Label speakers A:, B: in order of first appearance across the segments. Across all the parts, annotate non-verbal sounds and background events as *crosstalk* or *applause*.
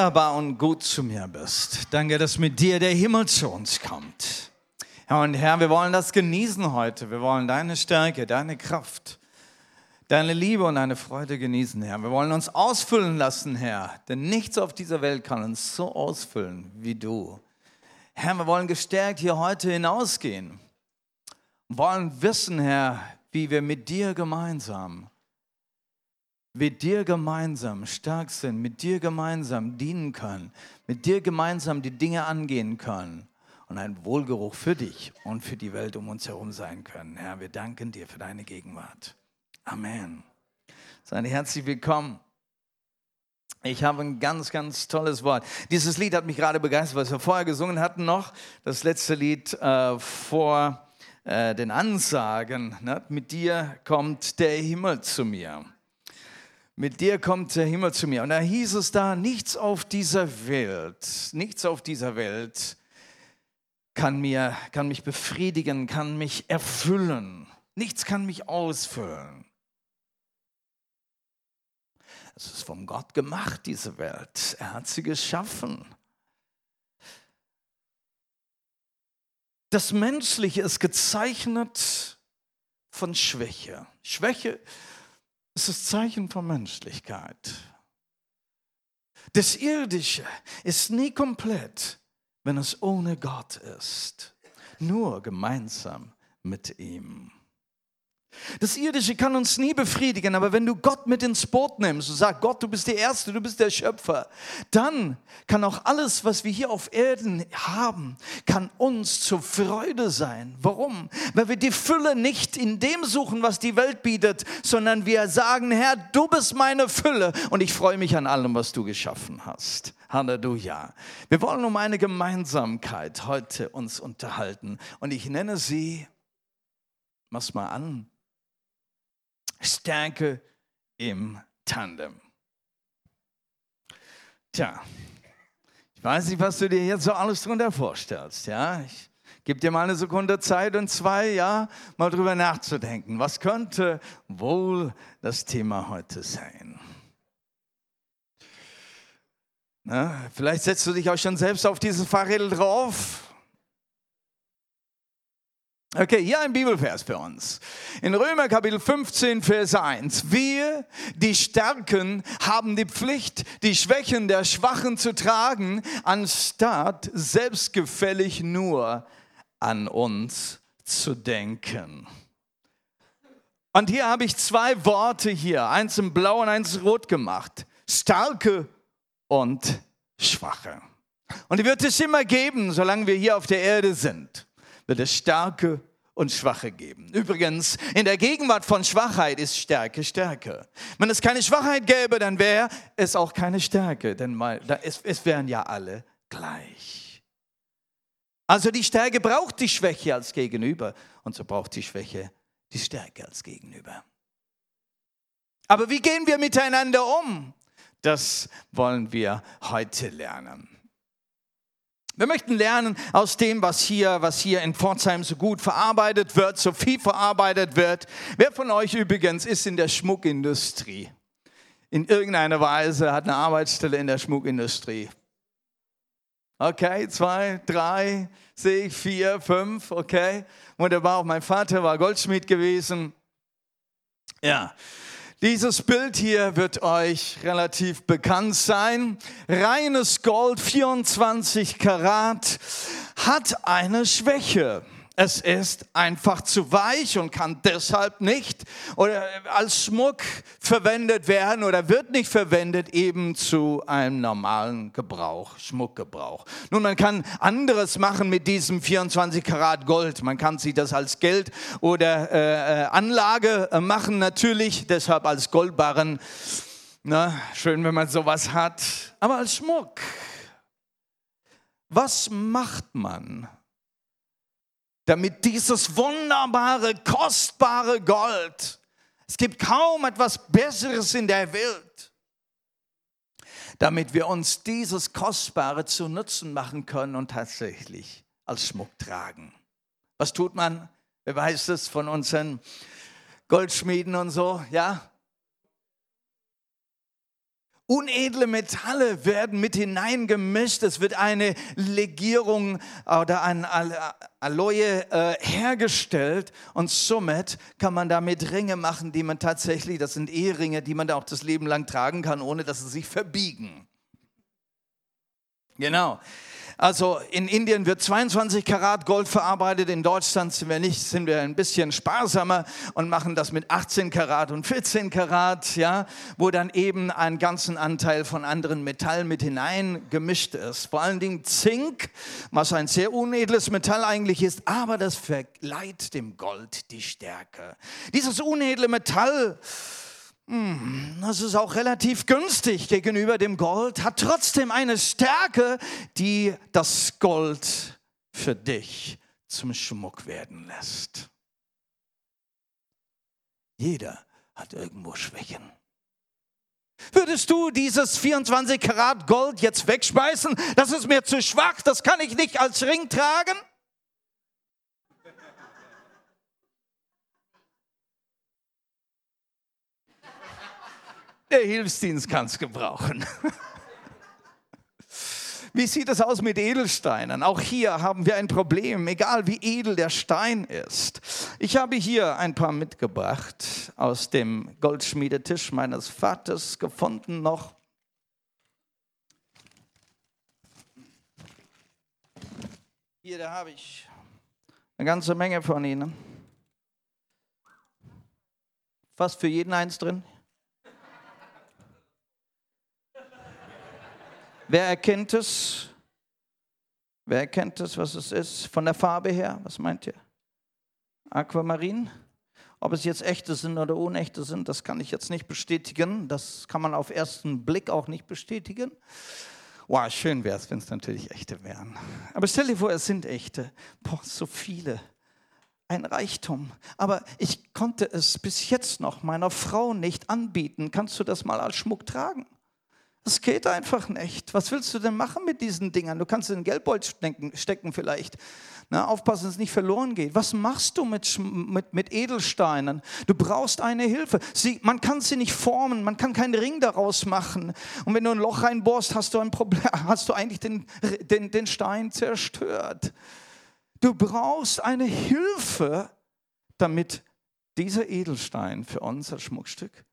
A: wunderbar und gut zu mir bist. Danke, dass mit dir der Himmel zu uns kommt. Ja, und Herr, wir wollen das genießen heute. Wir wollen deine Stärke, deine Kraft, deine Liebe und deine Freude genießen, Herr. Wir wollen uns ausfüllen lassen, Herr. Denn nichts auf dieser Welt kann uns so ausfüllen wie du. Herr, wir wollen gestärkt hier heute hinausgehen. Wir wollen wissen, Herr, wie wir mit dir gemeinsam mit dir gemeinsam stark sind, mit dir gemeinsam dienen können, mit dir gemeinsam die Dinge angehen können und ein Wohlgeruch für dich und für die Welt um uns herum sein können. Herr, wir danken dir für deine Gegenwart. Amen. Seid herzlich willkommen. Ich habe ein ganz, ganz tolles Wort. Dieses Lied hat mich gerade begeistert, was wir vorher gesungen hatten noch. Das letzte Lied äh, vor äh, den Ansagen. Ne? Mit dir kommt der Himmel zu mir mit dir kommt der Himmel zu mir. Und da hieß es da, nichts auf dieser Welt, nichts auf dieser Welt kann, mir, kann mich befriedigen, kann mich erfüllen. Nichts kann mich ausfüllen. Es ist vom Gott gemacht, diese Welt. Er hat sie geschaffen. Das Menschliche ist gezeichnet von Schwäche. Schwäche ist das Zeichen von Menschlichkeit. Das Irdische ist nie komplett, wenn es ohne Gott ist. Nur gemeinsam mit ihm. Das Irdische kann uns nie befriedigen, aber wenn du Gott mit ins Boot nimmst und sagst, Gott, du bist der Erste, du bist der Schöpfer, dann kann auch alles, was wir hier auf Erden haben, kann uns zur Freude sein. Warum? Weil wir die Fülle nicht in dem suchen, was die Welt bietet, sondern wir sagen, Herr, du bist meine Fülle und ich freue mich an allem, was du geschaffen hast. Halleluja. Wir wollen um eine Gemeinsamkeit heute uns unterhalten und ich nenne sie, mach's mal an, Stärke im Tandem. Tja, ich weiß nicht, was du dir jetzt so alles drunter vorstellst. Ja, ich gebe dir mal eine Sekunde Zeit und zwei, ja, mal drüber nachzudenken. Was könnte wohl das Thema heute sein? Na, vielleicht setzt du dich auch schon selbst auf dieses Fahrrädel drauf Okay, hier ein Bibelvers für uns. In Römer Kapitel 15, Vers 1. Wir, die Starken, haben die Pflicht, die Schwächen der Schwachen zu tragen, anstatt selbstgefällig nur an uns zu denken. Und hier habe ich zwei Worte hier, eins in blau und eins in rot gemacht. Starke und Schwache. Und die wird es immer geben, solange wir hier auf der Erde sind wird es Starke und Schwache geben. Übrigens, in der Gegenwart von Schwachheit ist Stärke Stärke. Wenn es keine Schwachheit gäbe, dann wäre es auch keine Stärke, denn mal, es, es wären ja alle gleich. Also die Stärke braucht die Schwäche als Gegenüber und so braucht die Schwäche die Stärke als Gegenüber. Aber wie gehen wir miteinander um? Das wollen wir heute lernen. Wir möchten lernen aus dem, was hier, was hier in Pforzheim so gut verarbeitet wird, so viel verarbeitet wird. Wer von euch übrigens ist in der Schmuckindustrie? In irgendeiner Weise hat eine Arbeitsstelle in der Schmuckindustrie. Okay, zwei, drei, sehe ich, vier, fünf, okay. Wunderbar, auch mein Vater war Goldschmied gewesen. Ja, dieses Bild hier wird euch relativ bekannt sein. Reines Gold, 24 Karat, hat eine Schwäche. Es ist einfach zu weich und kann deshalb nicht oder als Schmuck verwendet werden oder wird nicht verwendet eben zu einem normalen Gebrauch, Schmuckgebrauch. Nun, man kann anderes machen mit diesem 24 Karat Gold. Man kann sich das als Geld oder äh, äh, Anlage äh, machen, natürlich, deshalb als Goldbarren. Na, schön, wenn man sowas hat, aber als Schmuck. Was macht man? Damit dieses wunderbare, kostbare Gold, es gibt kaum etwas Besseres in der Welt, damit wir uns dieses Kostbare zu Nutzen machen können und tatsächlich als Schmuck tragen. Was tut man? Wer weiß es von unseren Goldschmieden und so, ja? Unedle Metalle werden mit hineingemischt. Es wird eine Legierung oder ein Aloe äh, hergestellt und somit kann man damit Ringe machen, die man tatsächlich, das sind Eheringe, die man da auch das Leben lang tragen kann, ohne dass sie sich verbiegen. Genau. Also in Indien wird 22 Karat Gold verarbeitet, in Deutschland sind wir nicht, sind wir ein bisschen sparsamer und machen das mit 18 Karat und 14 Karat, ja, wo dann eben ein ganzen Anteil von anderen Metallen mit hineingemischt ist. Vor allen Dingen Zink, was ein sehr unedles Metall eigentlich ist, aber das verleiht dem Gold die Stärke. Dieses unedle Metall das ist auch relativ günstig gegenüber dem Gold, hat trotzdem eine Stärke, die das Gold für dich zum Schmuck werden lässt. Jeder hat irgendwo Schwächen. Würdest du dieses 24 Karat Gold jetzt wegschmeißen? Das ist mir zu schwach, das kann ich nicht als Ring tragen? Der Hilfsdienst kann es gebrauchen. *laughs* Wie sieht es aus mit Edelsteinen? Auch hier haben wir ein Problem, egal wie edel der Stein ist. Ich habe hier ein paar mitgebracht aus dem Goldschmiedetisch meines Vaters gefunden noch. Hier, da habe ich eine ganze Menge von ihnen. Fast für jeden eins drin. Wer erkennt es? Wer erkennt es, was es ist? Von der Farbe her, was meint ihr? Aquamarin? Ob es jetzt echte sind oder unechte sind, das kann ich jetzt nicht bestätigen. Das kann man auf ersten Blick auch nicht bestätigen. Wow, schön wäre es, wenn es natürlich echte wären. Aber stell dir vor, es sind echte. Boah, so viele. Ein Reichtum. Aber ich konnte es bis jetzt noch meiner Frau nicht anbieten. Kannst du das mal als Schmuck tragen? Das geht einfach nicht. Was willst du denn machen mit diesen Dingern? Du kannst in den Geldbeutel stecken, stecken vielleicht. Na, aufpassen, dass es nicht verloren geht. Was machst du mit, mit, mit Edelsteinen? Du brauchst eine Hilfe. Sie, man kann sie nicht formen, man kann keinen Ring daraus machen. Und wenn du ein Loch reinbohrst, hast du ein Problem, *laughs* hast du eigentlich den, den, den Stein zerstört. Du brauchst eine Hilfe, damit dieser Edelstein für unser Schmuckstück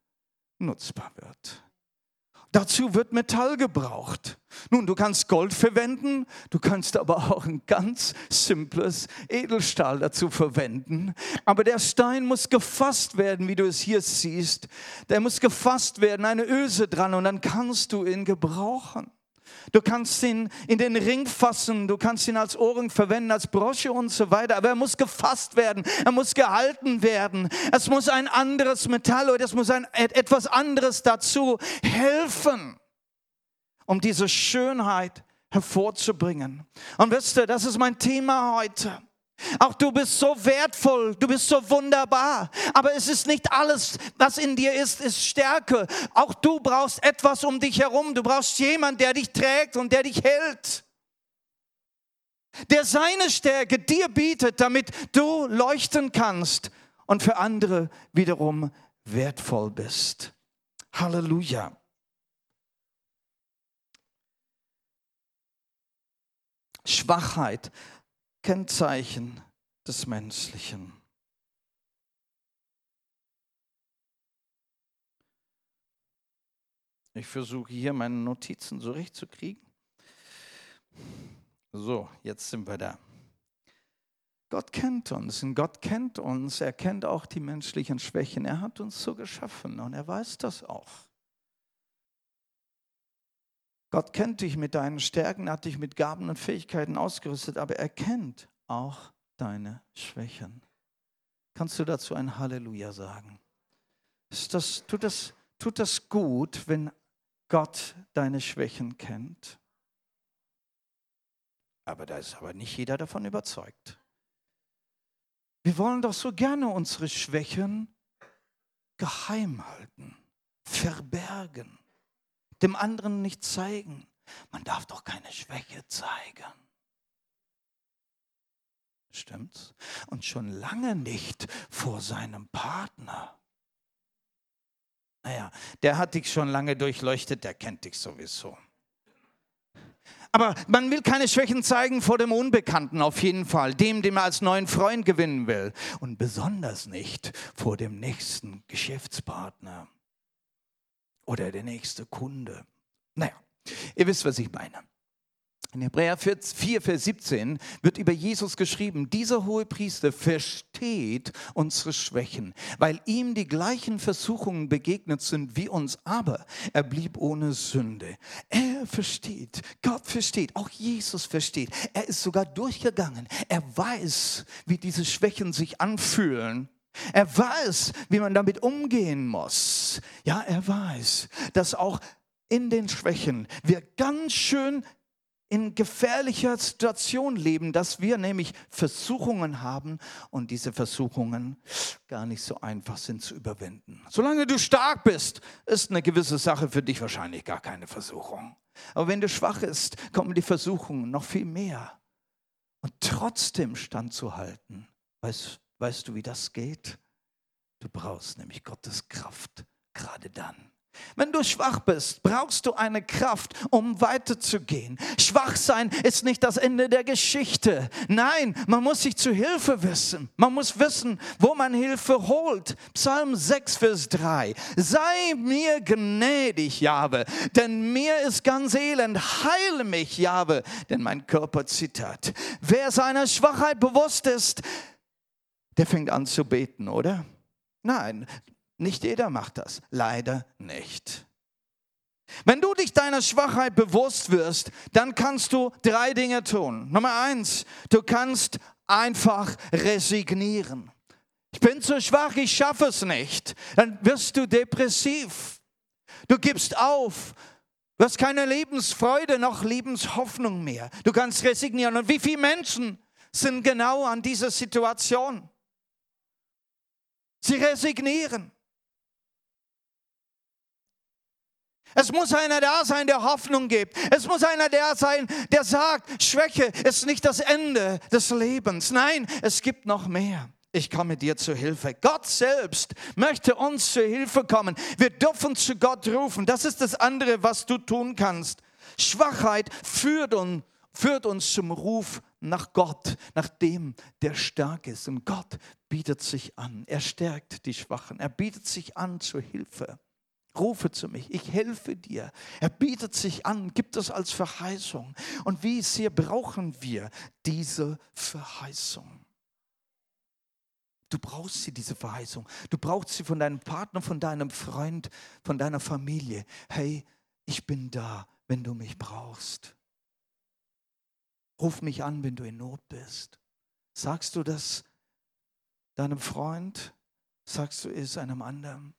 A: nutzbar wird. Dazu wird Metall gebraucht. Nun, du kannst Gold verwenden, du kannst aber auch ein ganz simples Edelstahl dazu verwenden. Aber der Stein muss gefasst werden, wie du es hier siehst. Der muss gefasst werden, eine Öse dran und dann kannst du ihn gebrauchen. Du kannst ihn in den Ring fassen, du kannst ihn als Ohrring verwenden, als Brosche und so weiter. Aber er muss gefasst werden, er muss gehalten werden. Es muss ein anderes Metall oder es muss ein, etwas anderes dazu helfen, um diese Schönheit hervorzubringen. Und wisst ihr, das ist mein Thema heute. Auch du bist so wertvoll, du bist so wunderbar. Aber es ist nicht alles, was in dir ist, ist Stärke. Auch du brauchst etwas um dich herum. Du brauchst jemanden, der dich trägt und der dich hält. Der seine Stärke dir bietet, damit du leuchten kannst und für andere wiederum wertvoll bist. Halleluja. Schwachheit Kennzeichen des Menschlichen. Ich versuche hier meine Notizen zurechtzukriegen. So, jetzt sind wir da. Gott kennt uns und Gott kennt uns. Er kennt auch die menschlichen Schwächen. Er hat uns so geschaffen und er weiß das auch. Gott kennt dich mit deinen Stärken, hat dich mit Gaben und Fähigkeiten ausgerüstet, aber er kennt auch deine Schwächen. Kannst du dazu ein Halleluja sagen? Das, tut, das, tut das gut, wenn Gott deine Schwächen kennt? Aber da ist aber nicht jeder davon überzeugt. Wir wollen doch so gerne unsere Schwächen geheim halten, verbergen dem anderen nicht zeigen. Man darf doch keine Schwäche zeigen. Stimmt's? Und schon lange nicht vor seinem Partner. Naja, der hat dich schon lange durchleuchtet, der kennt dich sowieso. Aber man will keine Schwächen zeigen vor dem Unbekannten auf jeden Fall, dem, den man als neuen Freund gewinnen will. Und besonders nicht vor dem nächsten Geschäftspartner oder der nächste Kunde. Naja, ihr wisst, was ich meine. In Hebräer 4, Vers 17 wird über Jesus geschrieben, dieser hohe Priester versteht unsere Schwächen, weil ihm die gleichen Versuchungen begegnet sind wie uns, aber er blieb ohne Sünde. Er versteht, Gott versteht, auch Jesus versteht. Er ist sogar durchgegangen. Er weiß, wie diese Schwächen sich anfühlen. Er weiß, wie man damit umgehen muss. Ja, er weiß, dass auch in den Schwächen wir ganz schön in gefährlicher Situation leben, dass wir nämlich Versuchungen haben und diese Versuchungen gar nicht so einfach sind zu überwinden. Solange du stark bist, ist eine gewisse Sache für dich wahrscheinlich gar keine Versuchung. Aber wenn du schwach bist, kommen die Versuchungen noch viel mehr. Und trotzdem standzuhalten, weißt, weißt du, wie das geht? Du brauchst nämlich Gottes Kraft gerade dann. Wenn du schwach bist, brauchst du eine Kraft, um weiterzugehen. Schwach sein ist nicht das Ende der Geschichte. Nein, man muss sich zu Hilfe wissen. Man muss wissen, wo man Hilfe holt. Psalm 6, Vers 3. Sei mir gnädig, Jahwe, denn mir ist ganz elend. Heile mich, Jahwe, denn mein Körper zittert. Wer seiner Schwachheit bewusst ist, der fängt an zu beten, oder? Nein, nicht jeder macht das. Leider nicht. Wenn du dich deiner Schwachheit bewusst wirst, dann kannst du drei Dinge tun. Nummer eins, du kannst einfach resignieren. Ich bin zu schwach, ich schaffe es nicht. Dann wirst du depressiv. Du gibst auf. Du hast keine Lebensfreude noch Lebenshoffnung mehr. Du kannst resignieren. Und wie viele Menschen sind genau an dieser Situation? Sie resignieren. Es muss einer da sein, der Hoffnung gibt. Es muss einer da sein, der sagt, Schwäche ist nicht das Ende des Lebens. Nein, es gibt noch mehr. Ich komme dir zu Hilfe. Gott selbst möchte uns zu Hilfe kommen. Wir dürfen zu Gott rufen. Das ist das andere, was du tun kannst. Schwachheit führt uns, führt uns zum Ruf nach Gott, nach dem, der stark ist. Und Gott bietet sich an. Er stärkt die Schwachen. Er bietet sich an zur Hilfe. Rufe zu mich, ich helfe dir. Er bietet sich an, gibt es als Verheißung. Und wie sehr brauchen wir diese Verheißung? Du brauchst sie, diese Verheißung. Du brauchst sie von deinem Partner, von deinem Freund, von deiner Familie. Hey, ich bin da, wenn du mich brauchst. Ruf mich an, wenn du in Not bist. Sagst du das deinem Freund? Sagst du es einem anderen?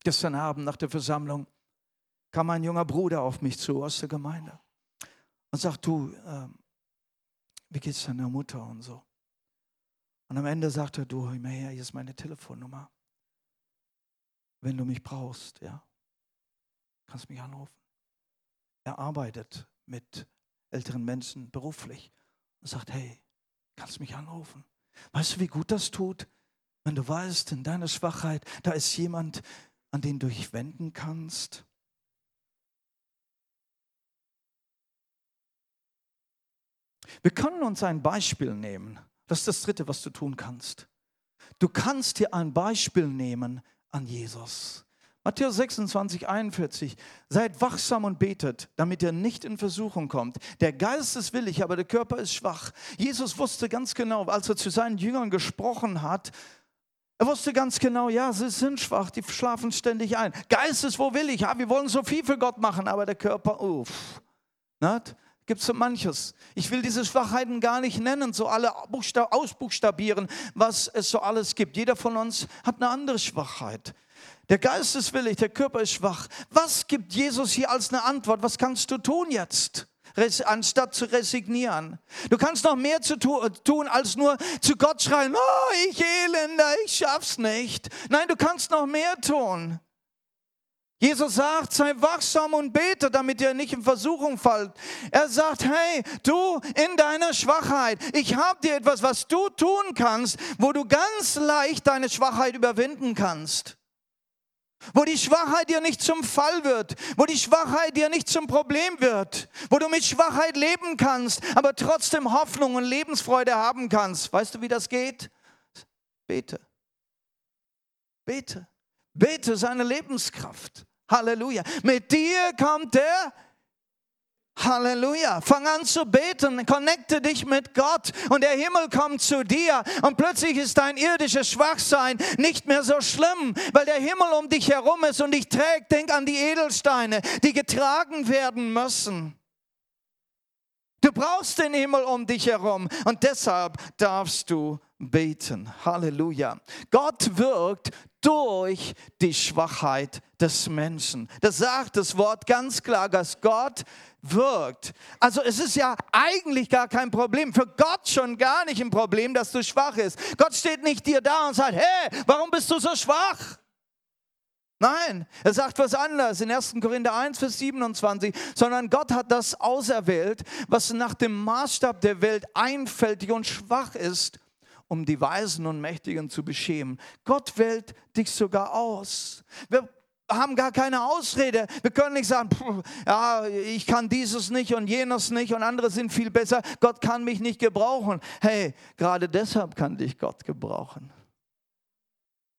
A: Gestern Abend nach der Versammlung kam ein junger Bruder auf mich zu aus der Gemeinde und sagt, du, äh, wie geht's deiner Mutter und so. Und am Ende sagt er, du, hör mal her, hier ist meine Telefonnummer. Wenn du mich brauchst, ja, kannst mich anrufen. Er arbeitet mit älteren Menschen beruflich und sagt, hey, kannst mich anrufen. Weißt du, wie gut das tut, wenn du weißt, in deiner Schwachheit, da ist jemand, an den du dich wenden kannst? Wir können uns ein Beispiel nehmen. Das ist das Dritte, was du tun kannst. Du kannst dir ein Beispiel nehmen an Jesus. Matthäus 26, 41. Seid wachsam und betet, damit ihr nicht in Versuchung kommt. Der Geist ist willig, aber der Körper ist schwach. Jesus wusste ganz genau, als er zu seinen Jüngern gesprochen hat, er wusste ganz genau, ja, sie sind schwach, die schlafen ständig ein. Geistes, wo will ich? Ja, wir wollen so viel für Gott machen, aber der Körper, uff. Gibt es so manches. Ich will diese Schwachheiten gar nicht nennen, so alle ausbuchstabieren, was es so alles gibt. Jeder von uns hat eine andere Schwachheit. Der Geist ist willig, der Körper ist schwach. Was gibt Jesus hier als eine Antwort? Was kannst du tun jetzt? anstatt zu resignieren. Du kannst noch mehr zu tun, als nur zu Gott schreien, oh, ich Elender, ich schaff's nicht. Nein, du kannst noch mehr tun. Jesus sagt, sei wachsam und bete, damit ihr nicht in Versuchung fallt. Er sagt, hey, du in deiner Schwachheit, ich habe dir etwas, was du tun kannst, wo du ganz leicht deine Schwachheit überwinden kannst. Wo die Schwachheit dir nicht zum Fall wird, wo die Schwachheit dir nicht zum Problem wird, wo du mit Schwachheit leben kannst, aber trotzdem Hoffnung und Lebensfreude haben kannst. Weißt du, wie das geht? Bete. Bete. Bete seine Lebenskraft. Halleluja. Mit dir kommt der Halleluja. Fang an zu beten, connecte dich mit Gott und der Himmel kommt zu dir und plötzlich ist dein irdisches Schwachsein nicht mehr so schlimm, weil der Himmel um dich herum ist und dich trägt. Denk an die Edelsteine, die getragen werden müssen. Du brauchst den Himmel um dich herum und deshalb darfst du beten. Halleluja. Gott wirkt durch die Schwachheit des Menschen. Das sagt das Wort ganz klar, dass Gott wirkt. Also es ist ja eigentlich gar kein Problem, für Gott schon gar nicht ein Problem, dass du schwach bist. Gott steht nicht dir da und sagt, hey, warum bist du so schwach? Nein, er sagt was anderes in 1. Korinther 1, Vers 27, sondern Gott hat das auserwählt, was nach dem Maßstab der Welt einfältig und schwach ist, um die Weisen und Mächtigen zu beschämen. Gott wählt dich sogar aus. Wir haben gar keine Ausrede. Wir können nicht sagen, ja, ich kann dieses nicht und jenes nicht und andere sind viel besser. Gott kann mich nicht gebrauchen. Hey, gerade deshalb kann dich Gott gebrauchen.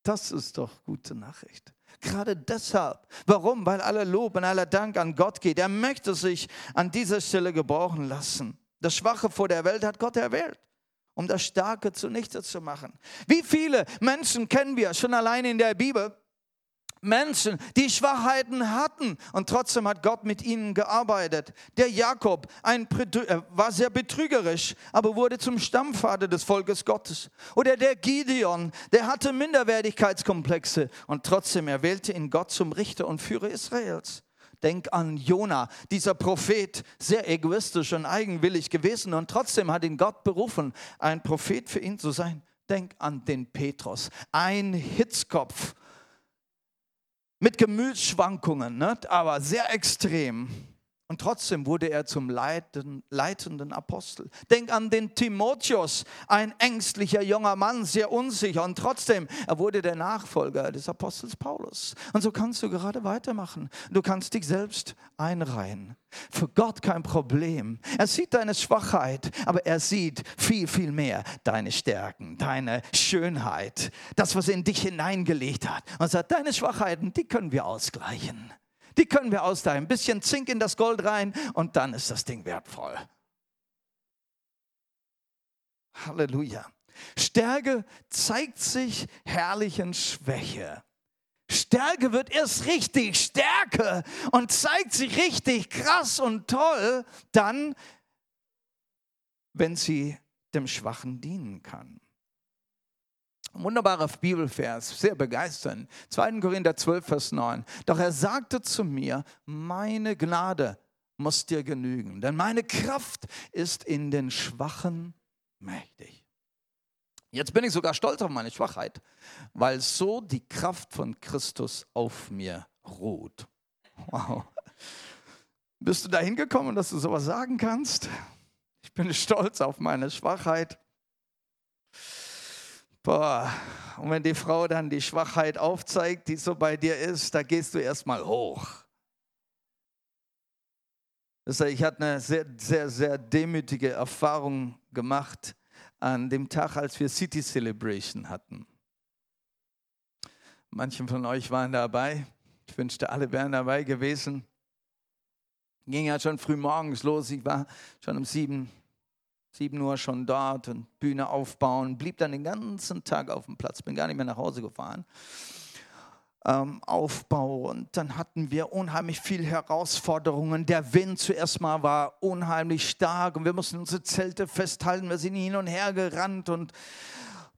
A: Das ist doch gute Nachricht. Gerade deshalb. Warum? Weil aller Lob und aller Dank an Gott geht. Er möchte sich an dieser Stelle gebrauchen lassen. Das Schwache vor der Welt hat Gott erwählt um das Starke zunichte zu machen. Wie viele Menschen kennen wir schon allein in der Bibel, Menschen, die Schwachheiten hatten und trotzdem hat Gott mit ihnen gearbeitet. Der Jakob ein, äh, war sehr betrügerisch, aber wurde zum Stammvater des Volkes Gottes. Oder der Gideon, der hatte Minderwertigkeitskomplexe und trotzdem erwählte ihn Gott zum Richter und Führer Israels. Denk an Jona, dieser Prophet, sehr egoistisch und eigenwillig gewesen und trotzdem hat ihn Gott berufen, ein Prophet für ihn zu sein. Denk an den Petrus, ein Hitzkopf mit Gemütsschwankungen, ne? aber sehr extrem. Und trotzdem wurde er zum leitenden Apostel. Denk an den Timotheus, ein ängstlicher junger Mann, sehr unsicher. Und trotzdem, er wurde der Nachfolger des Apostels Paulus. Und so kannst du gerade weitermachen. Du kannst dich selbst einreihen. Für Gott kein Problem. Er sieht deine Schwachheit, aber er sieht viel, viel mehr deine Stärken, deine Schönheit, das, was in dich hineingelegt hat. Und sagt, deine Schwachheiten, die können wir ausgleichen. Die können wir austeilen. Ein bisschen Zink in das Gold rein und dann ist das Ding wertvoll. Halleluja. Stärke zeigt sich herrlichen Schwäche. Stärke wird erst richtig Stärke und zeigt sich richtig krass und toll dann, wenn sie dem Schwachen dienen kann. Wunderbarer Bibelvers, sehr begeisternd. 2. Korinther 12, Vers 9. Doch er sagte zu mir, meine Gnade muss dir genügen, denn meine Kraft ist in den Schwachen mächtig. Jetzt bin ich sogar stolz auf meine Schwachheit, weil so die Kraft von Christus auf mir ruht. Wow. Bist du dahin gekommen, dass du sowas sagen kannst? Ich bin stolz auf meine Schwachheit. Boah, und wenn die Frau dann die Schwachheit aufzeigt, die so bei dir ist, da gehst du erstmal hoch. Ich hatte eine sehr, sehr, sehr demütige Erfahrung gemacht an dem Tag, als wir City Celebration hatten. Manche von euch waren dabei. Ich wünschte, alle wären dabei gewesen. Ging ja schon früh morgens los. Ich war schon um sieben 7 Uhr schon dort und Bühne aufbauen, blieb dann den ganzen Tag auf dem Platz, bin gar nicht mehr nach Hause gefahren. Ähm, Aufbau und dann hatten wir unheimlich viele Herausforderungen. Der Wind zuerst mal war unheimlich stark und wir mussten unsere Zelte festhalten. Wir sind hin und her gerannt und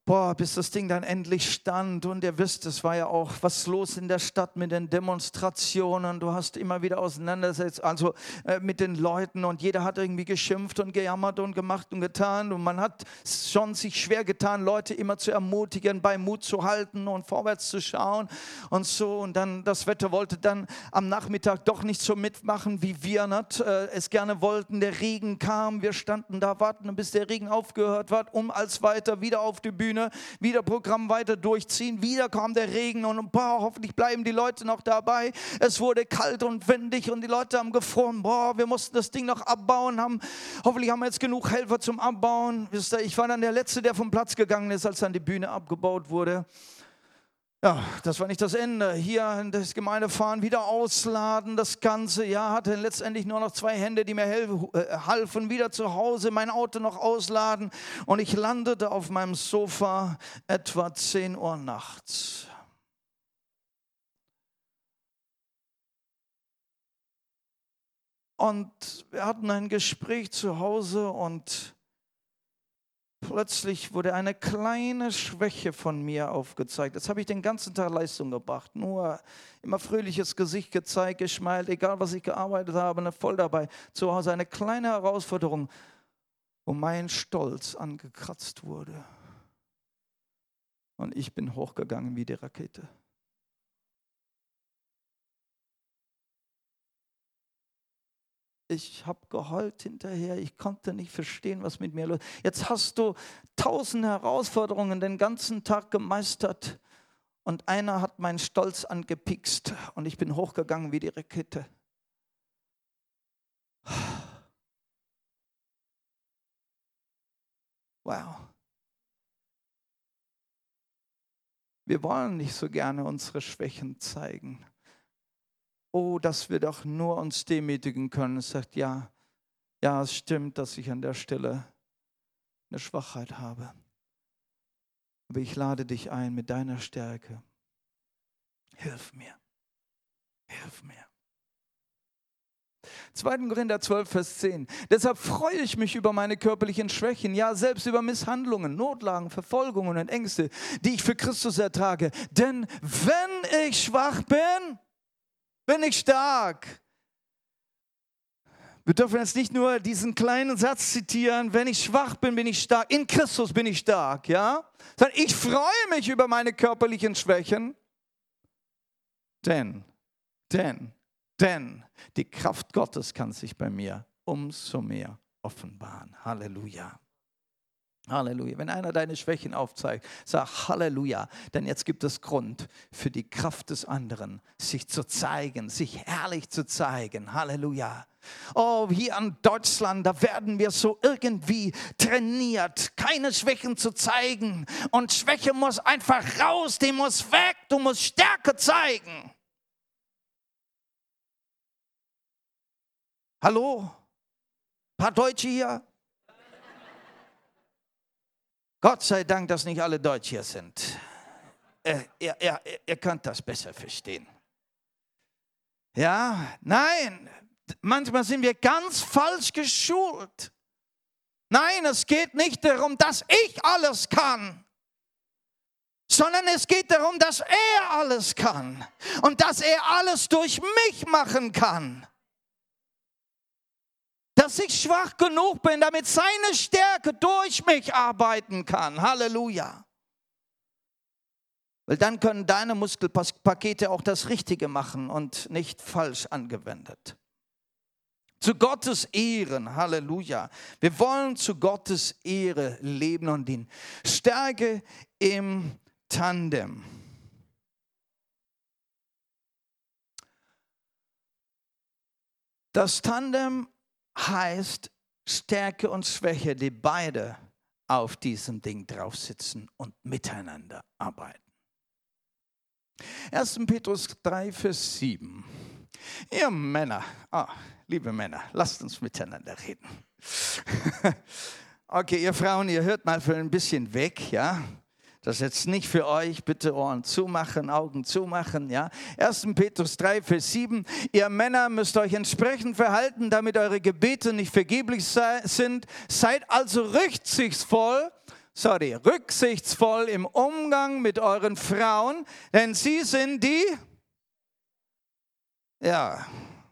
A: boah, bis das Ding dann endlich stand. Und ihr wisst, es war ja auch was los in der Stadt mit den Demonstrationen. Du hast immer wieder auseinandersetzt, also äh, mit den Leuten und jeder hat irgendwie geschimpft und gejammert und gemacht und getan. Und man hat schon sich schwer getan, Leute immer zu ermutigen, bei Mut zu halten und vorwärts zu schauen und so. Und dann das Wetter wollte dann am Nachmittag doch nicht so mitmachen, wie wir nicht, äh, es gerne wollten. Der Regen kam, wir standen da, warten, bis der Regen aufgehört hat, um als weiter wieder auf die Bühne Bühne, wieder Programm weiter durchziehen, wieder kam der Regen und boah, hoffentlich bleiben die Leute noch dabei. Es wurde kalt und windig und die Leute haben gefroren, boah, wir mussten das Ding noch abbauen, haben, hoffentlich haben wir jetzt genug Helfer zum Abbauen. Ich war dann der Letzte, der vom Platz gegangen ist, als dann die Bühne abgebaut wurde. Ja, das war nicht das Ende. Hier in das Gemeindefahren wieder ausladen, das Ganze. Ja, hatte letztendlich nur noch zwei Hände, die mir äh, halfen. Wieder zu Hause, mein Auto noch ausladen. Und ich landete auf meinem Sofa etwa 10 Uhr nachts. Und wir hatten ein Gespräch zu Hause und Plötzlich wurde eine kleine Schwäche von mir aufgezeigt. Jetzt habe ich den ganzen Tag Leistung gebracht, nur immer fröhliches Gesicht gezeigt, geschmeilt, egal was ich gearbeitet habe, ne, voll dabei. Zu Hause eine kleine Herausforderung, wo mein Stolz angekratzt wurde. Und ich bin hochgegangen wie die Rakete. Ich habe geheult hinterher, ich konnte nicht verstehen, was mit mir los ist. Jetzt hast du tausend Herausforderungen den ganzen Tag gemeistert und einer hat meinen Stolz angepikst und ich bin hochgegangen wie die Rakete. Wow. Wir wollen nicht so gerne unsere Schwächen zeigen oh, dass wir doch nur uns demütigen können. Es sagt, ja, ja, es stimmt, dass ich an der Stelle eine Schwachheit habe. Aber ich lade dich ein mit deiner Stärke. Hilf mir. Hilf mir. 2. Korinther 12, Vers 10. Deshalb freue ich mich über meine körperlichen Schwächen, ja selbst über Misshandlungen, Notlagen, Verfolgungen und Ängste, die ich für Christus ertrage. Denn wenn ich schwach bin, bin ich stark. Wir dürfen jetzt nicht nur diesen kleinen Satz zitieren, wenn ich schwach bin, bin ich stark. In Christus bin ich stark, ja? Sondern ich freue mich über meine körperlichen Schwächen, denn, denn, denn die Kraft Gottes kann sich bei mir umso mehr offenbaren. Halleluja. Halleluja. Wenn einer deine Schwächen aufzeigt, sag Halleluja, denn jetzt gibt es Grund für die Kraft des anderen, sich zu zeigen, sich herrlich zu zeigen. Halleluja. Oh, hier in Deutschland, da werden wir so irgendwie trainiert, keine Schwächen zu zeigen. Und Schwäche muss einfach raus, die muss weg, du musst Stärke zeigen. Hallo? Paar Deutsche hier? Gott sei Dank, dass nicht alle Deutsch hier sind. Äh, ihr, ihr, ihr könnt das besser verstehen. Ja, nein, manchmal sind wir ganz falsch geschult. Nein, es geht nicht darum, dass ich alles kann, sondern es geht darum, dass er alles kann und dass er alles durch mich machen kann dass ich schwach genug bin, damit seine Stärke durch mich arbeiten kann. Halleluja. Weil dann können deine Muskelpakete auch das Richtige machen und nicht falsch angewendet. Zu Gottes Ehren, Halleluja. Wir wollen zu Gottes Ehre leben und dienen. Stärke im Tandem. Das Tandem heißt Stärke und Schwäche, die beide auf diesem Ding drauf sitzen und miteinander arbeiten. 1. Petrus 3, Vers 7. Ihr Männer, oh, liebe Männer, lasst uns miteinander reden. *laughs* okay, ihr Frauen, ihr hört mal für ein bisschen weg, ja? Das ist jetzt nicht für euch, bitte Ohren zumachen, Augen zumachen, ja. 1. Petrus 3, Vers 7. Ihr Männer müsst euch entsprechend verhalten, damit eure Gebete nicht vergeblich sind. Seid also rücksichtsvoll, sorry, rücksichtsvoll im Umgang mit euren Frauen, denn sie sind die, ja,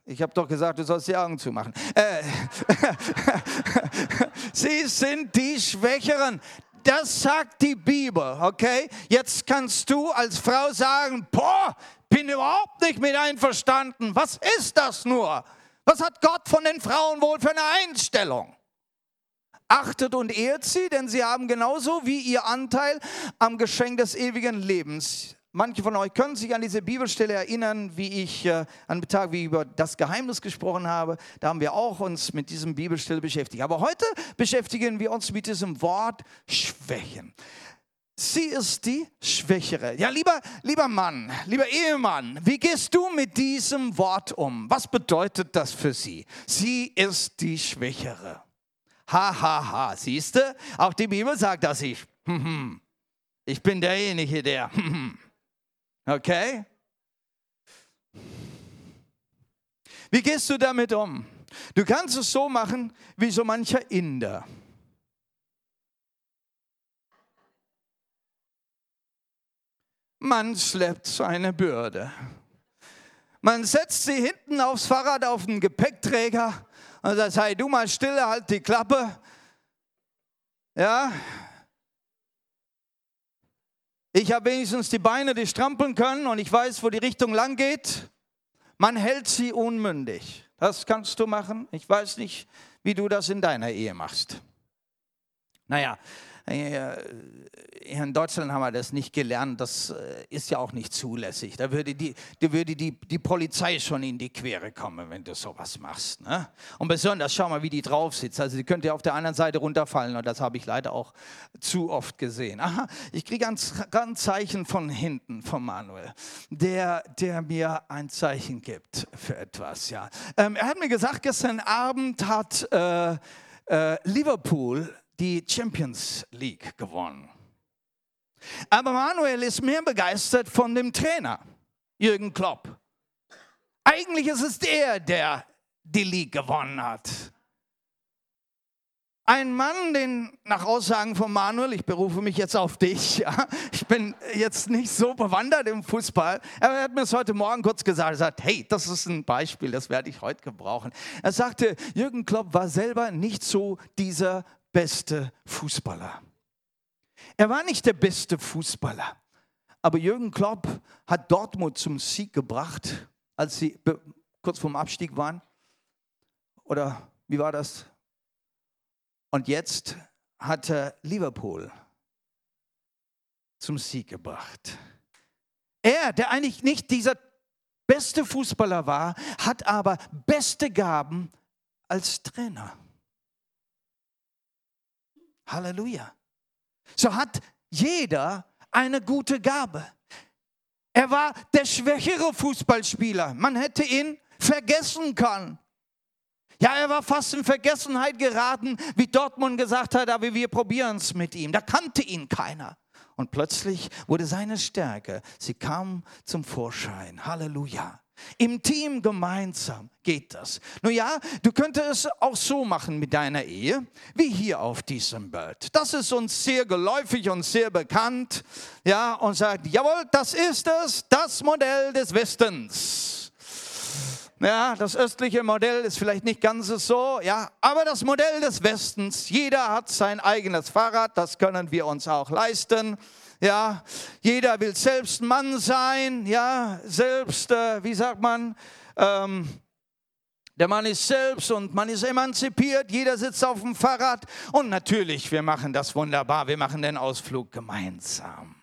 A: ich habe doch gesagt, du sollst die Augen zumachen. Äh, *laughs* sie sind die Schwächeren. Das sagt die Bibel, okay? Jetzt kannst du als Frau sagen, boah, bin überhaupt nicht mit einverstanden. Was ist das nur? Was hat Gott von den Frauen wohl für eine Einstellung? achtet und ehrt sie, denn sie haben genauso wie ihr Anteil am Geschenk des ewigen Lebens. Manche von euch können sich an diese Bibelstelle erinnern, wie ich äh, an dem Tag, wie ich über das Geheimnis gesprochen habe. Da haben wir auch uns mit diesem Bibelstelle beschäftigt. Aber heute beschäftigen wir uns mit diesem Wort Schwächen. Sie ist die Schwächere. Ja, lieber, lieber Mann, lieber Ehemann, wie gehst du mit diesem Wort um? Was bedeutet das für sie? Sie ist die Schwächere. Ha, ha, ha. Siehst du? Auch die Bibel sagt das ich. *laughs* Ich bin derjenige, der. *laughs* Okay? Wie gehst du damit um? Du kannst es so machen wie so mancher Inder. Man schleppt seine Bürde. Man setzt sie hinten aufs Fahrrad auf den Gepäckträger und sagt, sei du mal stille, halt die Klappe. Ja. Ich habe wenigstens die Beine, die strampeln können und ich weiß, wo die Richtung lang geht. Man hält sie unmündig. Das kannst du machen. Ich weiß nicht, wie du das in deiner Ehe machst. Naja, in Deutschland haben wir das nicht gelernt, das äh, ist ja auch nicht zulässig. Da würde die, da würde die, die Polizei schon in die Quere kommen, wenn du sowas machst. Ne? Und besonders, schau mal, wie die drauf sitzt. Also die könnte auf der anderen Seite runterfallen und das habe ich leider auch zu oft gesehen. Aha, ich kriege ein, ein Zeichen von hinten, von Manuel, der, der mir ein Zeichen gibt für etwas. Ja. Ähm, er hat mir gesagt, gestern Abend hat äh, äh, Liverpool die Champions League gewonnen. Aber Manuel ist mehr begeistert von dem Trainer, Jürgen Klopp. Eigentlich ist es der, der die League gewonnen hat. Ein Mann, den nach Aussagen von Manuel, ich berufe mich jetzt auf dich, *laughs* ja, ich bin jetzt nicht so bewandert im Fußball, aber er hat mir es heute Morgen kurz gesagt, er sagt, hey, das ist ein Beispiel, das werde ich heute gebrauchen. Er sagte, Jürgen Klopp war selber nicht so dieser beste Fußballer. Er war nicht der beste Fußballer, aber Jürgen Klopp hat Dortmund zum Sieg gebracht, als sie kurz vorm Abstieg waren. Oder wie war das? Und jetzt hat er Liverpool zum Sieg gebracht. Er, der eigentlich nicht dieser beste Fußballer war, hat aber beste Gaben als Trainer. Halleluja. So hat jeder eine gute Gabe. Er war der schwächere Fußballspieler. Man hätte ihn vergessen können. Ja, er war fast in Vergessenheit geraten, wie Dortmund gesagt hat, aber wir probieren es mit ihm. Da kannte ihn keiner. Und plötzlich wurde seine Stärke, sie kam zum Vorschein. Halleluja. Im Team gemeinsam geht das. Nun ja, du könntest es auch so machen mit deiner Ehe, wie hier auf diesem Bild. Das ist uns sehr geläufig und sehr bekannt. Ja, und sagt, jawohl, das ist es, das Modell des Westens. Ja, das östliche Modell ist vielleicht nicht ganz so, ja, aber das Modell des Westens, jeder hat sein eigenes Fahrrad, das können wir uns auch leisten. Ja, jeder will selbst Mann sein, ja, selbst, äh, wie sagt man, ähm, der Mann ist selbst und man ist emanzipiert, jeder sitzt auf dem Fahrrad und natürlich, wir machen das wunderbar, wir machen den Ausflug gemeinsam.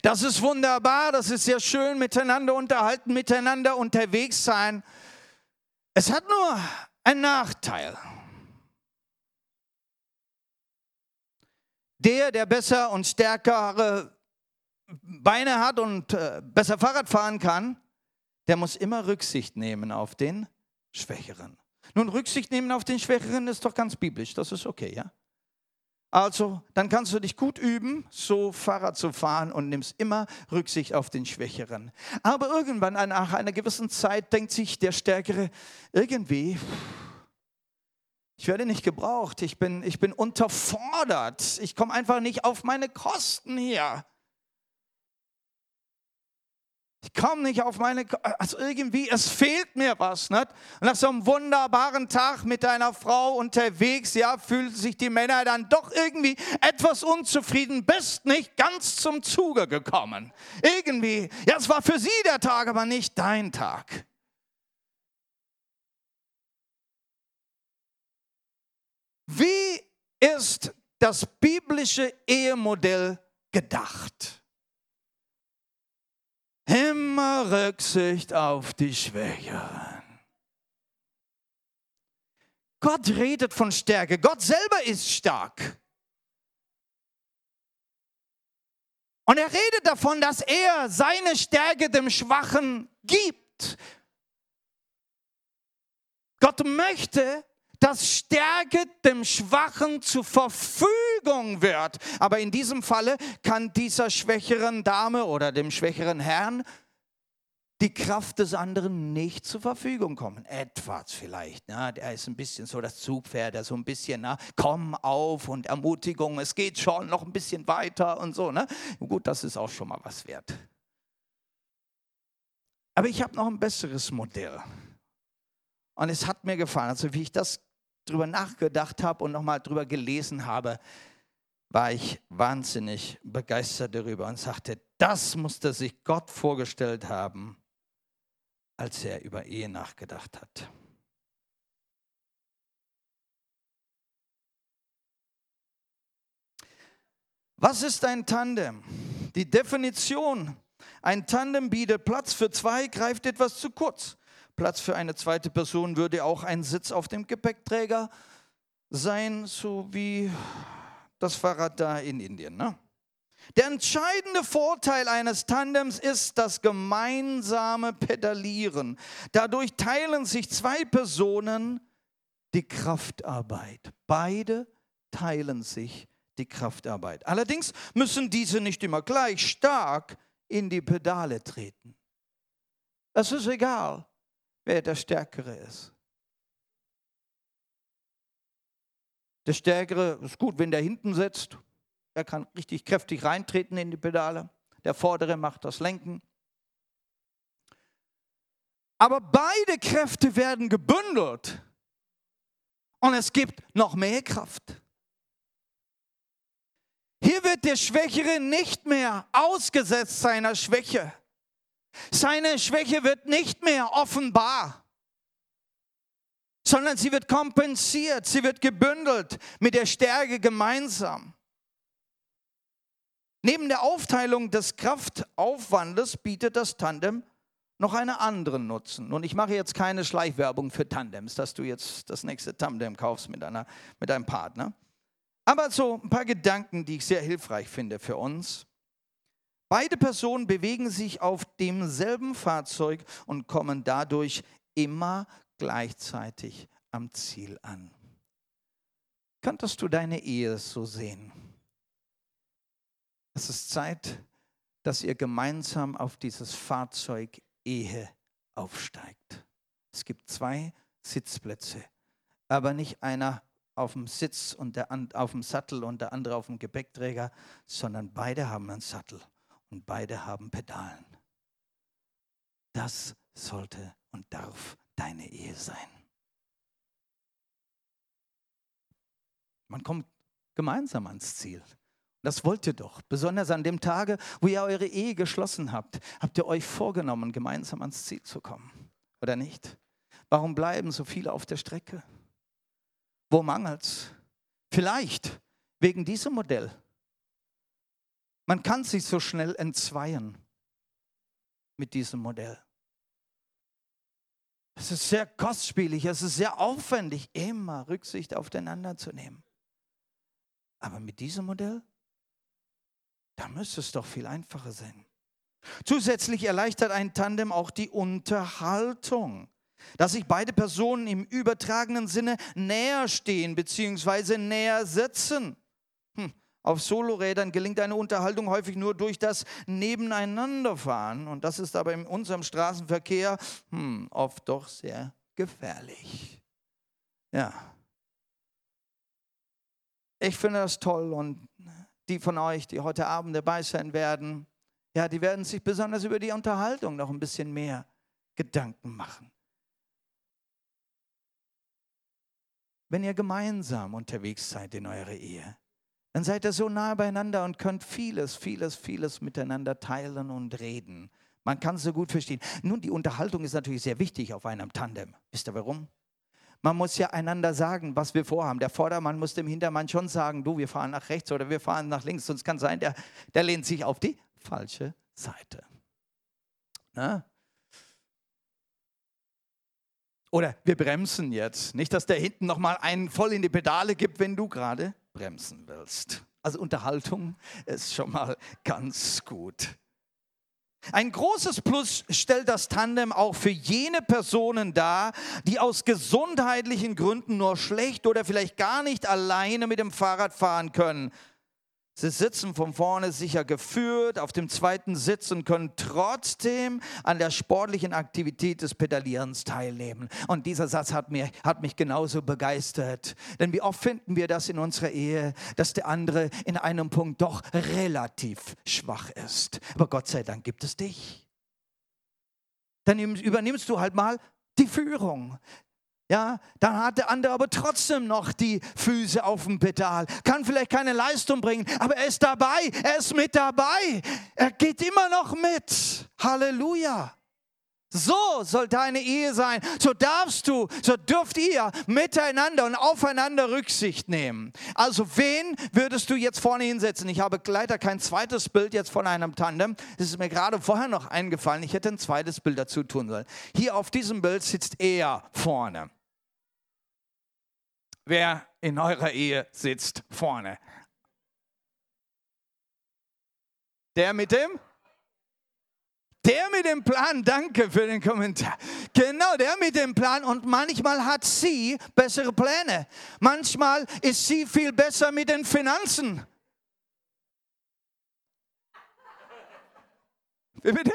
A: Das ist wunderbar, das ist sehr schön, miteinander unterhalten, miteinander unterwegs sein. Es hat nur einen Nachteil. Der, der besser und stärkere Beine hat und äh, besser Fahrrad fahren kann, der muss immer Rücksicht nehmen auf den Schwächeren. Nun, Rücksicht nehmen auf den Schwächeren ist doch ganz biblisch, das ist okay, ja? Also, dann kannst du dich gut üben, so Fahrrad zu fahren und nimmst immer Rücksicht auf den Schwächeren. Aber irgendwann nach einer gewissen Zeit denkt sich der Stärkere irgendwie, ich werde nicht gebraucht, ich bin, ich bin unterfordert, ich komme einfach nicht auf meine Kosten hier. Ich komme nicht auf meine, also irgendwie, es fehlt mir was. Nicht? Nach so einem wunderbaren Tag mit deiner Frau unterwegs, ja, fühlen sich die Männer dann doch irgendwie etwas unzufrieden, bist nicht ganz zum Zuge gekommen. Irgendwie, ja, es war für sie der Tag, aber nicht dein Tag. Ist das biblische Ehemodell gedacht. Immer Rücksicht auf die Schwächeren. Gott redet von Stärke. Gott selber ist stark. Und er redet davon, dass er seine Stärke dem Schwachen gibt. Gott möchte, dass Stärke dem Schwachen zur Verfügung wird. Aber in diesem Falle kann dieser schwächeren Dame oder dem schwächeren Herrn die Kraft des anderen nicht zur Verfügung kommen. Etwas vielleicht. Ne? Der ist ein bisschen so das Zugpferd, der so ein bisschen, na, komm auf und Ermutigung, es geht schon noch ein bisschen weiter und so. Ne? Gut, das ist auch schon mal was wert. Aber ich habe noch ein besseres Modell. Und es hat mir gefallen. Also wie ich das drüber nachgedacht habe und nochmal drüber gelesen habe, war ich wahnsinnig begeistert darüber und sagte, das musste sich Gott vorgestellt haben, als er über Ehe nachgedacht hat. Was ist ein Tandem? Die Definition. Ein Tandem bietet Platz für zwei, greift etwas zu kurz. Platz für eine zweite Person würde auch ein Sitz auf dem Gepäckträger sein, so wie das Fahrrad da in Indien. Ne? Der entscheidende Vorteil eines Tandems ist das gemeinsame Pedalieren. Dadurch teilen sich zwei Personen die Kraftarbeit. Beide teilen sich die Kraftarbeit. Allerdings müssen diese nicht immer gleich stark in die Pedale treten. Es ist egal, wer der Stärkere ist. Der Stärkere ist gut, wenn der hinten sitzt. Er kann richtig kräftig reintreten in die Pedale. Der Vordere macht das Lenken. Aber beide Kräfte werden gebündelt. Und es gibt noch mehr Kraft. Hier wird der Schwächere nicht mehr ausgesetzt seiner Schwäche. Seine Schwäche wird nicht mehr offenbar, sondern sie wird kompensiert, sie wird gebündelt mit der Stärke gemeinsam. Neben der Aufteilung des Kraftaufwandes bietet das Tandem noch einen anderen Nutzen. Und ich mache jetzt keine Schleichwerbung für Tandems, dass du jetzt das nächste Tandem kaufst mit, einer, mit einem Partner. Aber so ein paar Gedanken, die ich sehr hilfreich finde für uns. Beide Personen bewegen sich auf demselben Fahrzeug und kommen dadurch immer gleichzeitig am Ziel an. Könntest du deine Ehe so sehen? Es ist Zeit, dass ihr gemeinsam auf dieses Fahrzeug Ehe aufsteigt. Es gibt zwei Sitzplätze, aber nicht einer auf dem Sitz und der auf dem Sattel und der andere auf dem Gepäckträger, sondern beide haben einen Sattel und beide haben Pedalen. Das sollte und darf deine Ehe sein. Man kommt gemeinsam ans Ziel. Das wollt ihr doch. Besonders an dem Tage, wo ihr eure Ehe geschlossen habt, habt ihr euch vorgenommen, gemeinsam ans Ziel zu kommen. Oder nicht? Warum bleiben so viele auf der Strecke? Wo mangelt's? Vielleicht wegen diesem Modell. Man kann sich so schnell entzweien mit diesem Modell. Es ist sehr kostspielig, es ist sehr aufwendig, immer Rücksicht aufeinander zu nehmen. Aber mit diesem Modell, da müsste es doch viel einfacher sein. Zusätzlich erleichtert ein Tandem auch die Unterhaltung, dass sich beide Personen im übertragenen Sinne näher stehen bzw. näher sitzen. Auf Solorädern gelingt eine Unterhaltung häufig nur durch das Nebeneinanderfahren. Und das ist aber in unserem Straßenverkehr hm, oft doch sehr gefährlich. Ja. Ich finde das toll und die von euch, die heute Abend dabei sein werden, ja, die werden sich besonders über die Unterhaltung noch ein bisschen mehr Gedanken machen. Wenn ihr gemeinsam unterwegs seid in eurer Ehe, dann seid ihr so nah beieinander und könnt vieles, vieles, vieles miteinander teilen und reden. Man kann es so gut verstehen. Nun, die Unterhaltung ist natürlich sehr wichtig auf einem Tandem. Wisst ihr warum? Man muss ja einander sagen, was wir vorhaben. Der Vordermann muss dem Hintermann schon sagen, du, wir fahren nach rechts oder wir fahren nach links. Sonst kann sein, der, der lehnt sich auf die falsche Seite. Na? Oder wir bremsen jetzt. Nicht, dass der hinten nochmal einen voll in die Pedale gibt, wenn du gerade bremsen willst. Also Unterhaltung ist schon mal ganz gut. Ein großes Plus stellt das Tandem auch für jene Personen dar, die aus gesundheitlichen Gründen nur schlecht oder vielleicht gar nicht alleine mit dem Fahrrad fahren können. Sie sitzen von vorne sicher geführt auf dem zweiten Sitz und können trotzdem an der sportlichen Aktivität des Pedalierens teilnehmen. Und dieser Satz hat, mir, hat mich genauso begeistert. Denn wie oft finden wir das in unserer Ehe, dass der andere in einem Punkt doch relativ schwach ist. Aber Gott sei Dank gibt es dich. Dann übernimmst du halt mal die Führung. Ja, dann hat der andere aber trotzdem noch die Füße auf dem Pedal. Kann vielleicht keine Leistung bringen, aber er ist dabei. Er ist mit dabei. Er geht immer noch mit. Halleluja. So soll deine Ehe sein. So darfst du, so dürft ihr miteinander und aufeinander Rücksicht nehmen. Also wen würdest du jetzt vorne hinsetzen? Ich habe leider kein zweites Bild jetzt von einem Tandem. Das ist mir gerade vorher noch eingefallen. Ich hätte ein zweites Bild dazu tun sollen. Hier auf diesem Bild sitzt er vorne. Wer in eurer Ehe sitzt vorne? Der mit dem? Der mit dem Plan, danke für den Kommentar. Genau, der mit dem Plan. Und manchmal hat sie bessere Pläne. Manchmal ist sie viel besser mit den Finanzen. Wie bitte?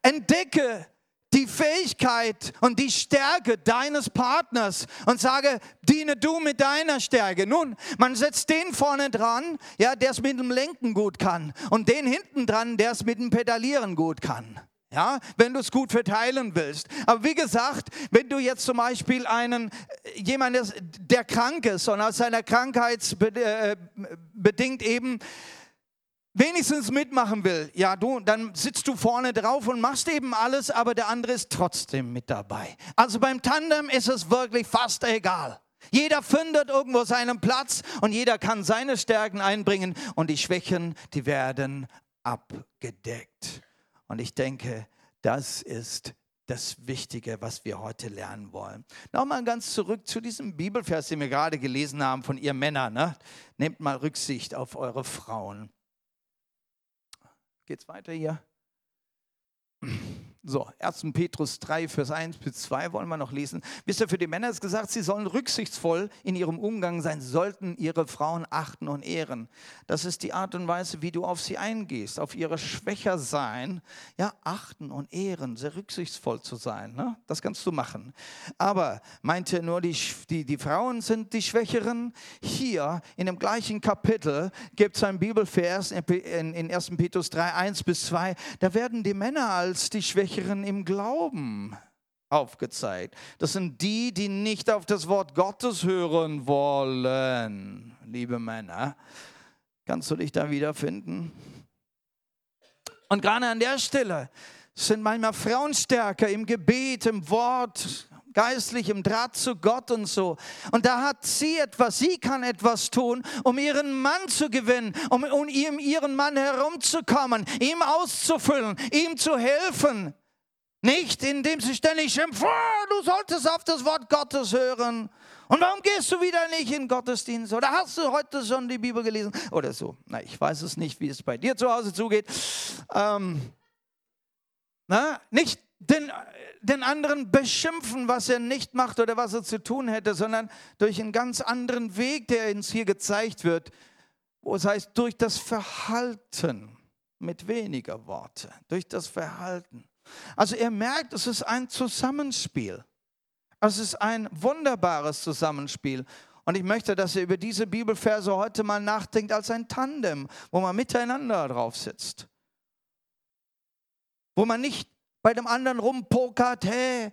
A: Entdecke die Fähigkeit und die Stärke deines Partners und sage, diene du mit deiner Stärke. Nun, man setzt den vorne dran, ja, der es mit dem Lenken gut kann und den hinten dran, der es mit dem Pedalieren gut kann. Ja, wenn du es gut verteilen willst. Aber wie gesagt, wenn du jetzt zum Beispiel einen, jemanden, der krank ist und aus seiner Krankheit äh, bedingt eben wenigstens mitmachen will, ja, du, dann sitzt du vorne drauf und machst eben alles, aber der andere ist trotzdem mit dabei. Also beim Tandem ist es wirklich fast egal. Jeder findet irgendwo seinen Platz und jeder kann seine Stärken einbringen und die Schwächen, die werden abgedeckt. Und ich denke, das ist das Wichtige, was wir heute lernen wollen. Nochmal ganz zurück zu diesem Bibelvers, den wir gerade gelesen haben von ihr Männern. Ne? Nehmt mal Rücksicht auf eure Frauen. Geht's weiter hier? So, 1. Petrus 3, Vers 1 bis 2 wollen wir noch lesen. Wisst ihr, für die Männer ist gesagt, sie sollen rücksichtsvoll in ihrem Umgang sein, sollten ihre Frauen achten und ehren. Das ist die Art und Weise, wie du auf sie eingehst, auf ihre Schwächer sein, ja, achten und ehren, sehr rücksichtsvoll zu sein. Ne? Das kannst du machen. Aber meinte nur, die, die, die Frauen sind die Schwächeren? Hier in dem gleichen Kapitel gibt es einen Bibelvers in, in 1. Petrus 3, 1 bis 2, da werden die Männer als die Schwächeren Schwächeren im Glauben aufgezeigt. Das sind die, die nicht auf das Wort Gottes hören wollen, liebe Männer. Kannst du dich da wiederfinden? Und gerade an der Stelle sind manchmal Frauen stärker im Gebet, im Wort, geistlich, im Draht zu Gott und so. Und da hat sie etwas, sie kann etwas tun, um ihren Mann zu gewinnen, um, um ihren Mann herumzukommen, ihm auszufüllen, ihm zu helfen. Nicht, indem sie ständig schimpfen, du solltest auf das Wort Gottes hören. Und warum gehst du wieder nicht in Gottesdienst? Oder hast du heute schon die Bibel gelesen? Oder so. Na, ich weiß es nicht, wie es bei dir zu Hause zugeht. Ähm, na, nicht den, den anderen beschimpfen, was er nicht macht oder was er zu tun hätte, sondern durch einen ganz anderen Weg, der uns hier gezeigt wird, wo es heißt, durch das Verhalten mit weniger Worte, durch das Verhalten. Also er merkt, es ist ein Zusammenspiel. Es ist ein wunderbares Zusammenspiel. Und ich möchte, dass ihr über diese Bibelverse heute mal nachdenkt als ein Tandem, wo man miteinander drauf sitzt. Wo man nicht bei dem anderen rumpokert, hey,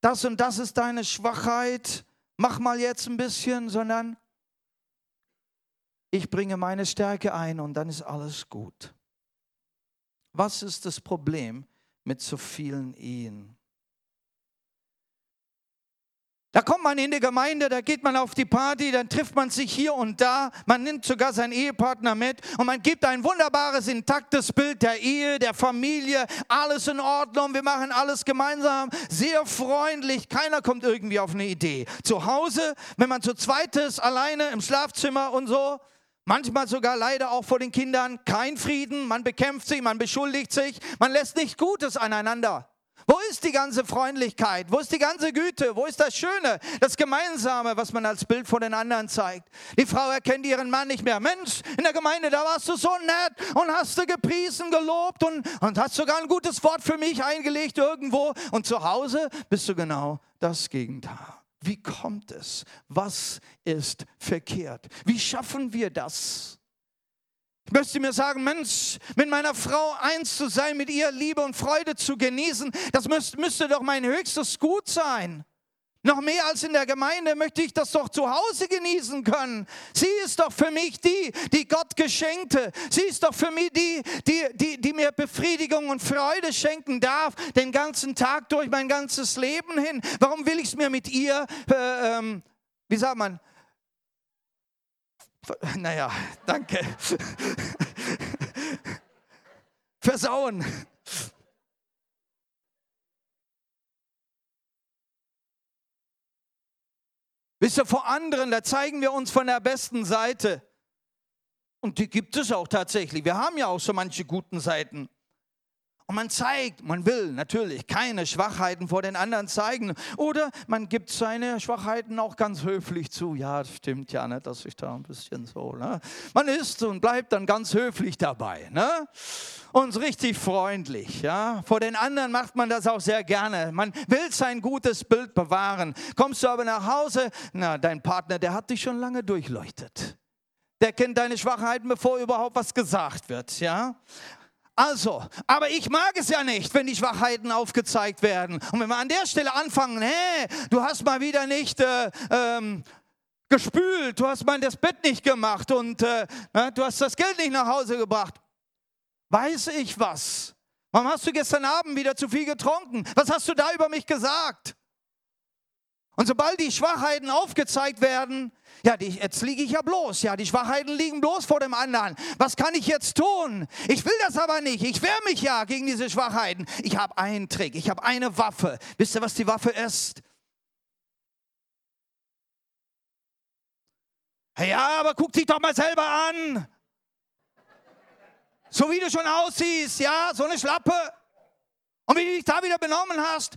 A: das und das ist deine Schwachheit, mach mal jetzt ein bisschen, sondern ich bringe meine Stärke ein und dann ist alles gut. Was ist das Problem? Mit so vielen Ehen. Da kommt man in die Gemeinde, da geht man auf die Party, dann trifft man sich hier und da, man nimmt sogar seinen Ehepartner mit und man gibt ein wunderbares, intaktes Bild der Ehe, der Familie, alles in Ordnung, wir machen alles gemeinsam, sehr freundlich, keiner kommt irgendwie auf eine Idee. Zu Hause, wenn man zu zweit ist, alleine im Schlafzimmer und so, Manchmal sogar leider auch vor den Kindern kein Frieden, man bekämpft sich, man beschuldigt sich, man lässt nichts Gutes aneinander. Wo ist die ganze Freundlichkeit? Wo ist die ganze Güte? Wo ist das Schöne, das Gemeinsame, was man als Bild vor den anderen zeigt? Die Frau erkennt ihren Mann nicht mehr. Mensch, in der Gemeinde, da warst du so nett und hast du gepriesen, gelobt und, und hast sogar ein gutes Wort für mich eingelegt irgendwo. Und zu Hause bist du genau das Gegenteil. Wie kommt es? Was ist verkehrt? Wie schaffen wir das? Ich möchte mir sagen, Mensch, mit meiner Frau eins zu sein, mit ihr Liebe und Freude zu genießen, das müsste, doch mein höchstes Gut sein. Noch mehr als in der Gemeinde möchte ich das doch zu Hause genießen können. Sie ist doch für mich die, die Gott geschenkte. Sie ist doch für mich die, die, die, die mir Befriedigung und Freude schenken darf, den ganzen Tag durch mein ganzes Leben hin. Warum will ich es mir mit ihr, äh, ähm, wie sagt man, naja, danke. *laughs* Versauen. Wisst ihr, vor anderen, da zeigen wir uns von der besten Seite. Und die gibt es auch tatsächlich. Wir haben ja auch so manche guten Seiten. Und man zeigt, man will natürlich keine Schwachheiten vor den anderen zeigen. Oder man gibt seine Schwachheiten auch ganz höflich zu. Ja, stimmt ja, ne, dass ich da ein bisschen so. Ne? Man ist und bleibt dann ganz höflich dabei. Ne? Und richtig freundlich. Ja? Vor den anderen macht man das auch sehr gerne. Man will sein gutes Bild bewahren. Kommst du aber nach Hause, na, dein Partner, der hat dich schon lange durchleuchtet. Der kennt deine Schwachheiten, bevor überhaupt was gesagt wird. Ja? Also, aber ich mag es ja nicht, wenn die Schwachheiten aufgezeigt werden. Und wenn wir an der Stelle anfangen, hey, du hast mal wieder nicht äh, ähm, gespült, du hast mal das Bett nicht gemacht und äh, ne, du hast das Geld nicht nach Hause gebracht. Weiß ich was? Warum hast du gestern Abend wieder zu viel getrunken? Was hast du da über mich gesagt? Und sobald die Schwachheiten aufgezeigt werden, ja, die, jetzt liege ich ja bloß. Ja, die Schwachheiten liegen bloß vor dem anderen. Was kann ich jetzt tun? Ich will das aber nicht. Ich wehre mich ja gegen diese Schwachheiten. Ich habe einen Trick. Ich habe eine Waffe. Wisst ihr, was die Waffe ist? Ja, aber guck dich doch mal selber an. So wie du schon aussiehst, ja, so eine Schlappe. Und wie du dich da wieder benommen hast.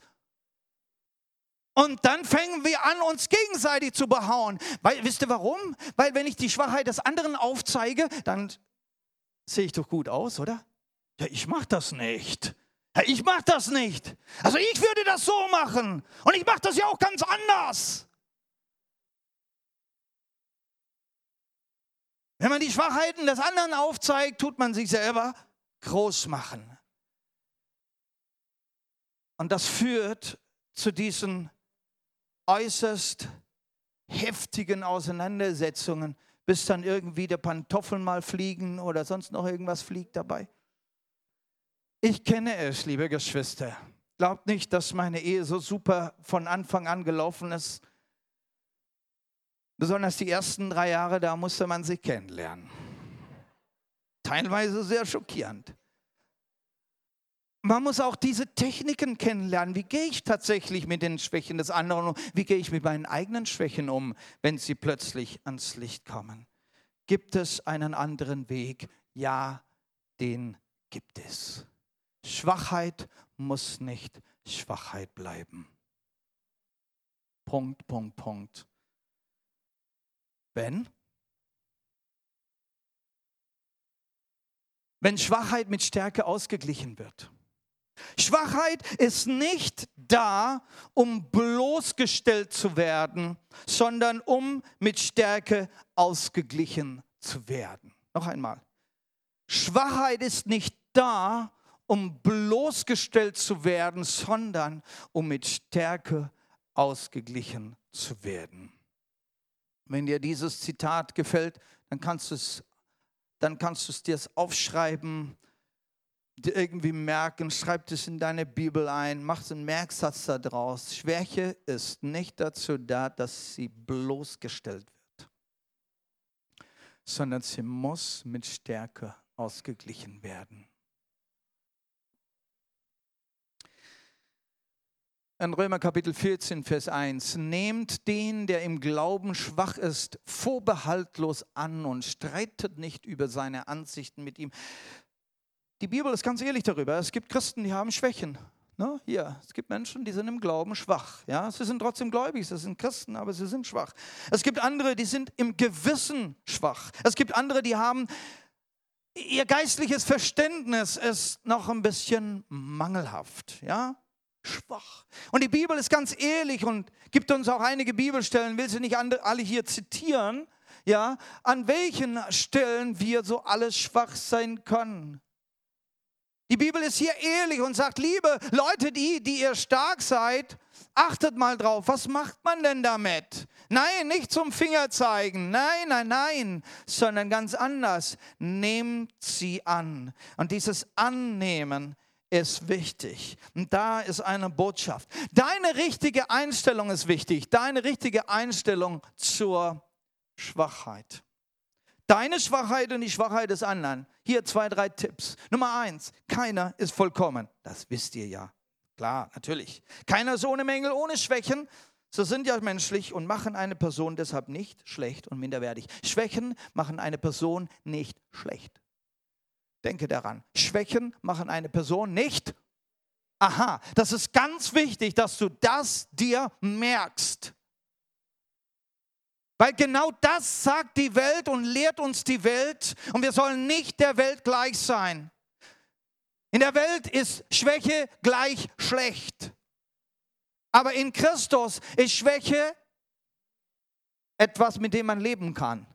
A: Und dann fangen wir an, uns gegenseitig zu behauen. Weil, wisst ihr warum? Weil wenn ich die Schwachheit des anderen aufzeige, dann sehe ich doch gut aus, oder? Ja, ich mache das nicht. Ja, ich mache das nicht. Also ich würde das so machen. Und ich mache das ja auch ganz anders. Wenn man die Schwachheiten des anderen aufzeigt, tut man sich selber groß machen. Und das führt zu diesen äußerst heftigen Auseinandersetzungen, bis dann irgendwie der Pantoffeln mal fliegen oder sonst noch irgendwas fliegt dabei. Ich kenne es, liebe Geschwister. Glaubt nicht, dass meine Ehe so super von Anfang an gelaufen ist. Besonders die ersten drei Jahre, da musste man sich kennenlernen. Teilweise sehr schockierend man muss auch diese Techniken kennenlernen. Wie gehe ich tatsächlich mit den Schwächen des anderen um? Wie gehe ich mit meinen eigenen Schwächen um, wenn sie plötzlich ans Licht kommen? Gibt es einen anderen Weg? Ja, den gibt es. Schwachheit muss nicht Schwachheit bleiben. Punkt, Punkt, Punkt. Wenn? Wenn Schwachheit mit Stärke ausgeglichen wird. Schwachheit ist nicht da, um bloßgestellt zu werden, sondern um mit Stärke ausgeglichen zu werden. Noch einmal. Schwachheit ist nicht da, um bloßgestellt zu werden, sondern um mit Stärke ausgeglichen zu werden. Wenn dir dieses Zitat gefällt, dann kannst du es, dir aufschreiben irgendwie merken, schreib es in deine Bibel ein, mach einen Merksatz daraus. Schwäche ist nicht dazu da, dass sie bloßgestellt wird, sondern sie muss mit Stärke ausgeglichen werden. In Römer Kapitel 14, Vers 1, nehmt den, der im Glauben schwach ist, vorbehaltlos an und streitet nicht über seine Ansichten mit ihm. Die Bibel ist ganz ehrlich darüber. Es gibt Christen, die haben Schwächen. Ne? Hier, es gibt Menschen, die sind im Glauben schwach. Ja? Sie sind trotzdem gläubig, sie sind Christen, aber sie sind schwach. Es gibt andere, die sind im Gewissen schwach. Es gibt andere, die haben ihr geistliches Verständnis ist noch ein bisschen mangelhaft. Ja? schwach. Und die Bibel ist ganz ehrlich und gibt uns auch einige Bibelstellen, will sie nicht alle hier zitieren, ja, an welchen Stellen wir so alles schwach sein können. Die Bibel ist hier ehrlich und sagt, liebe Leute, die, die ihr stark seid, achtet mal drauf, was macht man denn damit? Nein, nicht zum Finger zeigen, nein, nein, nein, sondern ganz anders. Nehmt sie an. Und dieses Annehmen ist wichtig. Und da ist eine Botschaft. Deine richtige Einstellung ist wichtig. Deine richtige Einstellung zur Schwachheit. Deine Schwachheit und die Schwachheit des anderen. Hier zwei, drei Tipps. Nummer eins, keiner ist vollkommen. Das wisst ihr ja. Klar, natürlich. Keiner ist ohne Mängel, ohne Schwächen. So sind ja menschlich und machen eine Person deshalb nicht schlecht und minderwertig. Schwächen machen eine Person nicht schlecht. Denke daran, Schwächen machen eine Person nicht. Aha, das ist ganz wichtig, dass du das dir merkst. Weil genau das sagt die Welt und lehrt uns die Welt und wir sollen nicht der Welt gleich sein. In der Welt ist Schwäche gleich schlecht. Aber in Christus ist Schwäche etwas, mit dem man leben kann.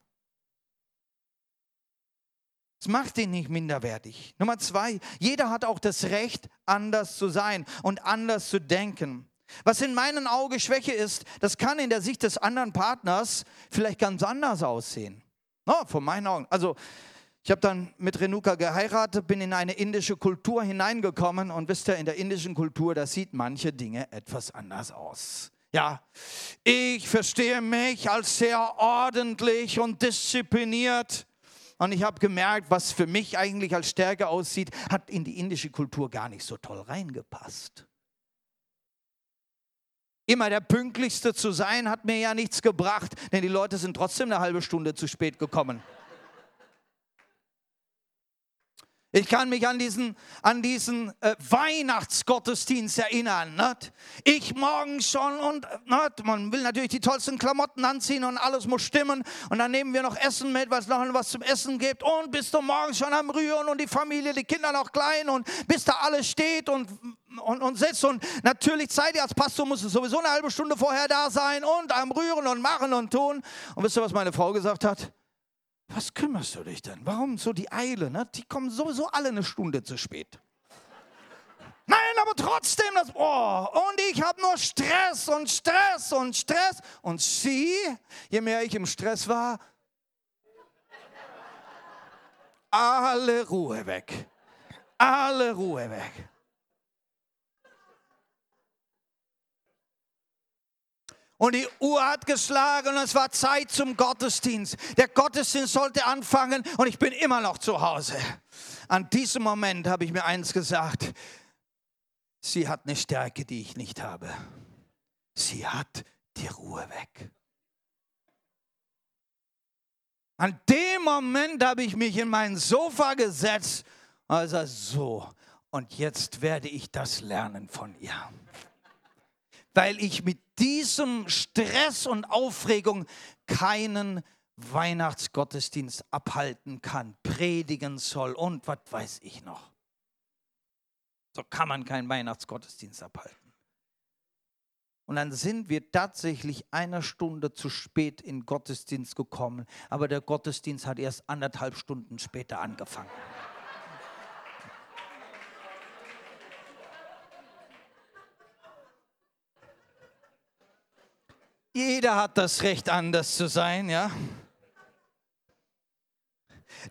A: Es macht ihn nicht minderwertig. Nummer zwei, jeder hat auch das Recht, anders zu sein und anders zu denken. Was in meinen Augen Schwäche ist, das kann in der Sicht des anderen Partners vielleicht ganz anders aussehen. No, von meinen Augen. Also, ich habe dann mit Renuka geheiratet, bin in eine indische Kultur hineingekommen und wisst ihr, in der indischen Kultur, da sieht manche Dinge etwas anders aus. Ja, ich verstehe mich als sehr ordentlich und diszipliniert. Und ich habe gemerkt, was für mich eigentlich als Stärke aussieht, hat in die indische Kultur gar nicht so toll reingepasst. Immer der Pünktlichste zu sein, hat mir ja nichts gebracht, denn die Leute sind trotzdem eine halbe Stunde zu spät gekommen. Ich kann mich an diesen, an diesen äh, Weihnachtsgottesdienst erinnern. Nicht? Ich morgens schon und nicht? man will natürlich die tollsten Klamotten anziehen und alles muss stimmen. Und dann nehmen wir noch Essen mit, was noch was zum Essen gibt. Und bist du morgens schon am Rühren und die Familie, die Kinder noch klein und bis da alles steht und, und, und sitzt. Und natürlich Zeit, als Pastor muss es sowieso eine halbe Stunde vorher da sein und am Rühren und machen und tun. Und wisst ihr, was meine Frau gesagt hat? Was kümmerst du dich denn? Warum so die Eile? Ne? Die kommen sowieso alle eine Stunde zu spät. Nein, aber trotzdem das. Oh, und ich habe nur Stress und Stress und Stress. Und sie, je mehr ich im Stress war, alle Ruhe weg. Alle Ruhe weg. Und die Uhr hat geschlagen und es war Zeit zum Gottesdienst. Der Gottesdienst sollte anfangen und ich bin immer noch zu Hause. An diesem Moment habe ich mir eins gesagt. Sie hat eine Stärke, die ich nicht habe. Sie hat die Ruhe weg. An dem Moment habe ich mich in mein Sofa gesetzt. Also so, und jetzt werde ich das lernen von ihr weil ich mit diesem Stress und Aufregung keinen Weihnachtsgottesdienst abhalten kann, predigen soll und was weiß ich noch. So kann man keinen Weihnachtsgottesdienst abhalten. Und dann sind wir tatsächlich eine Stunde zu spät in Gottesdienst gekommen, aber der Gottesdienst hat erst anderthalb Stunden später angefangen. Jeder hat das Recht, anders zu sein, ja.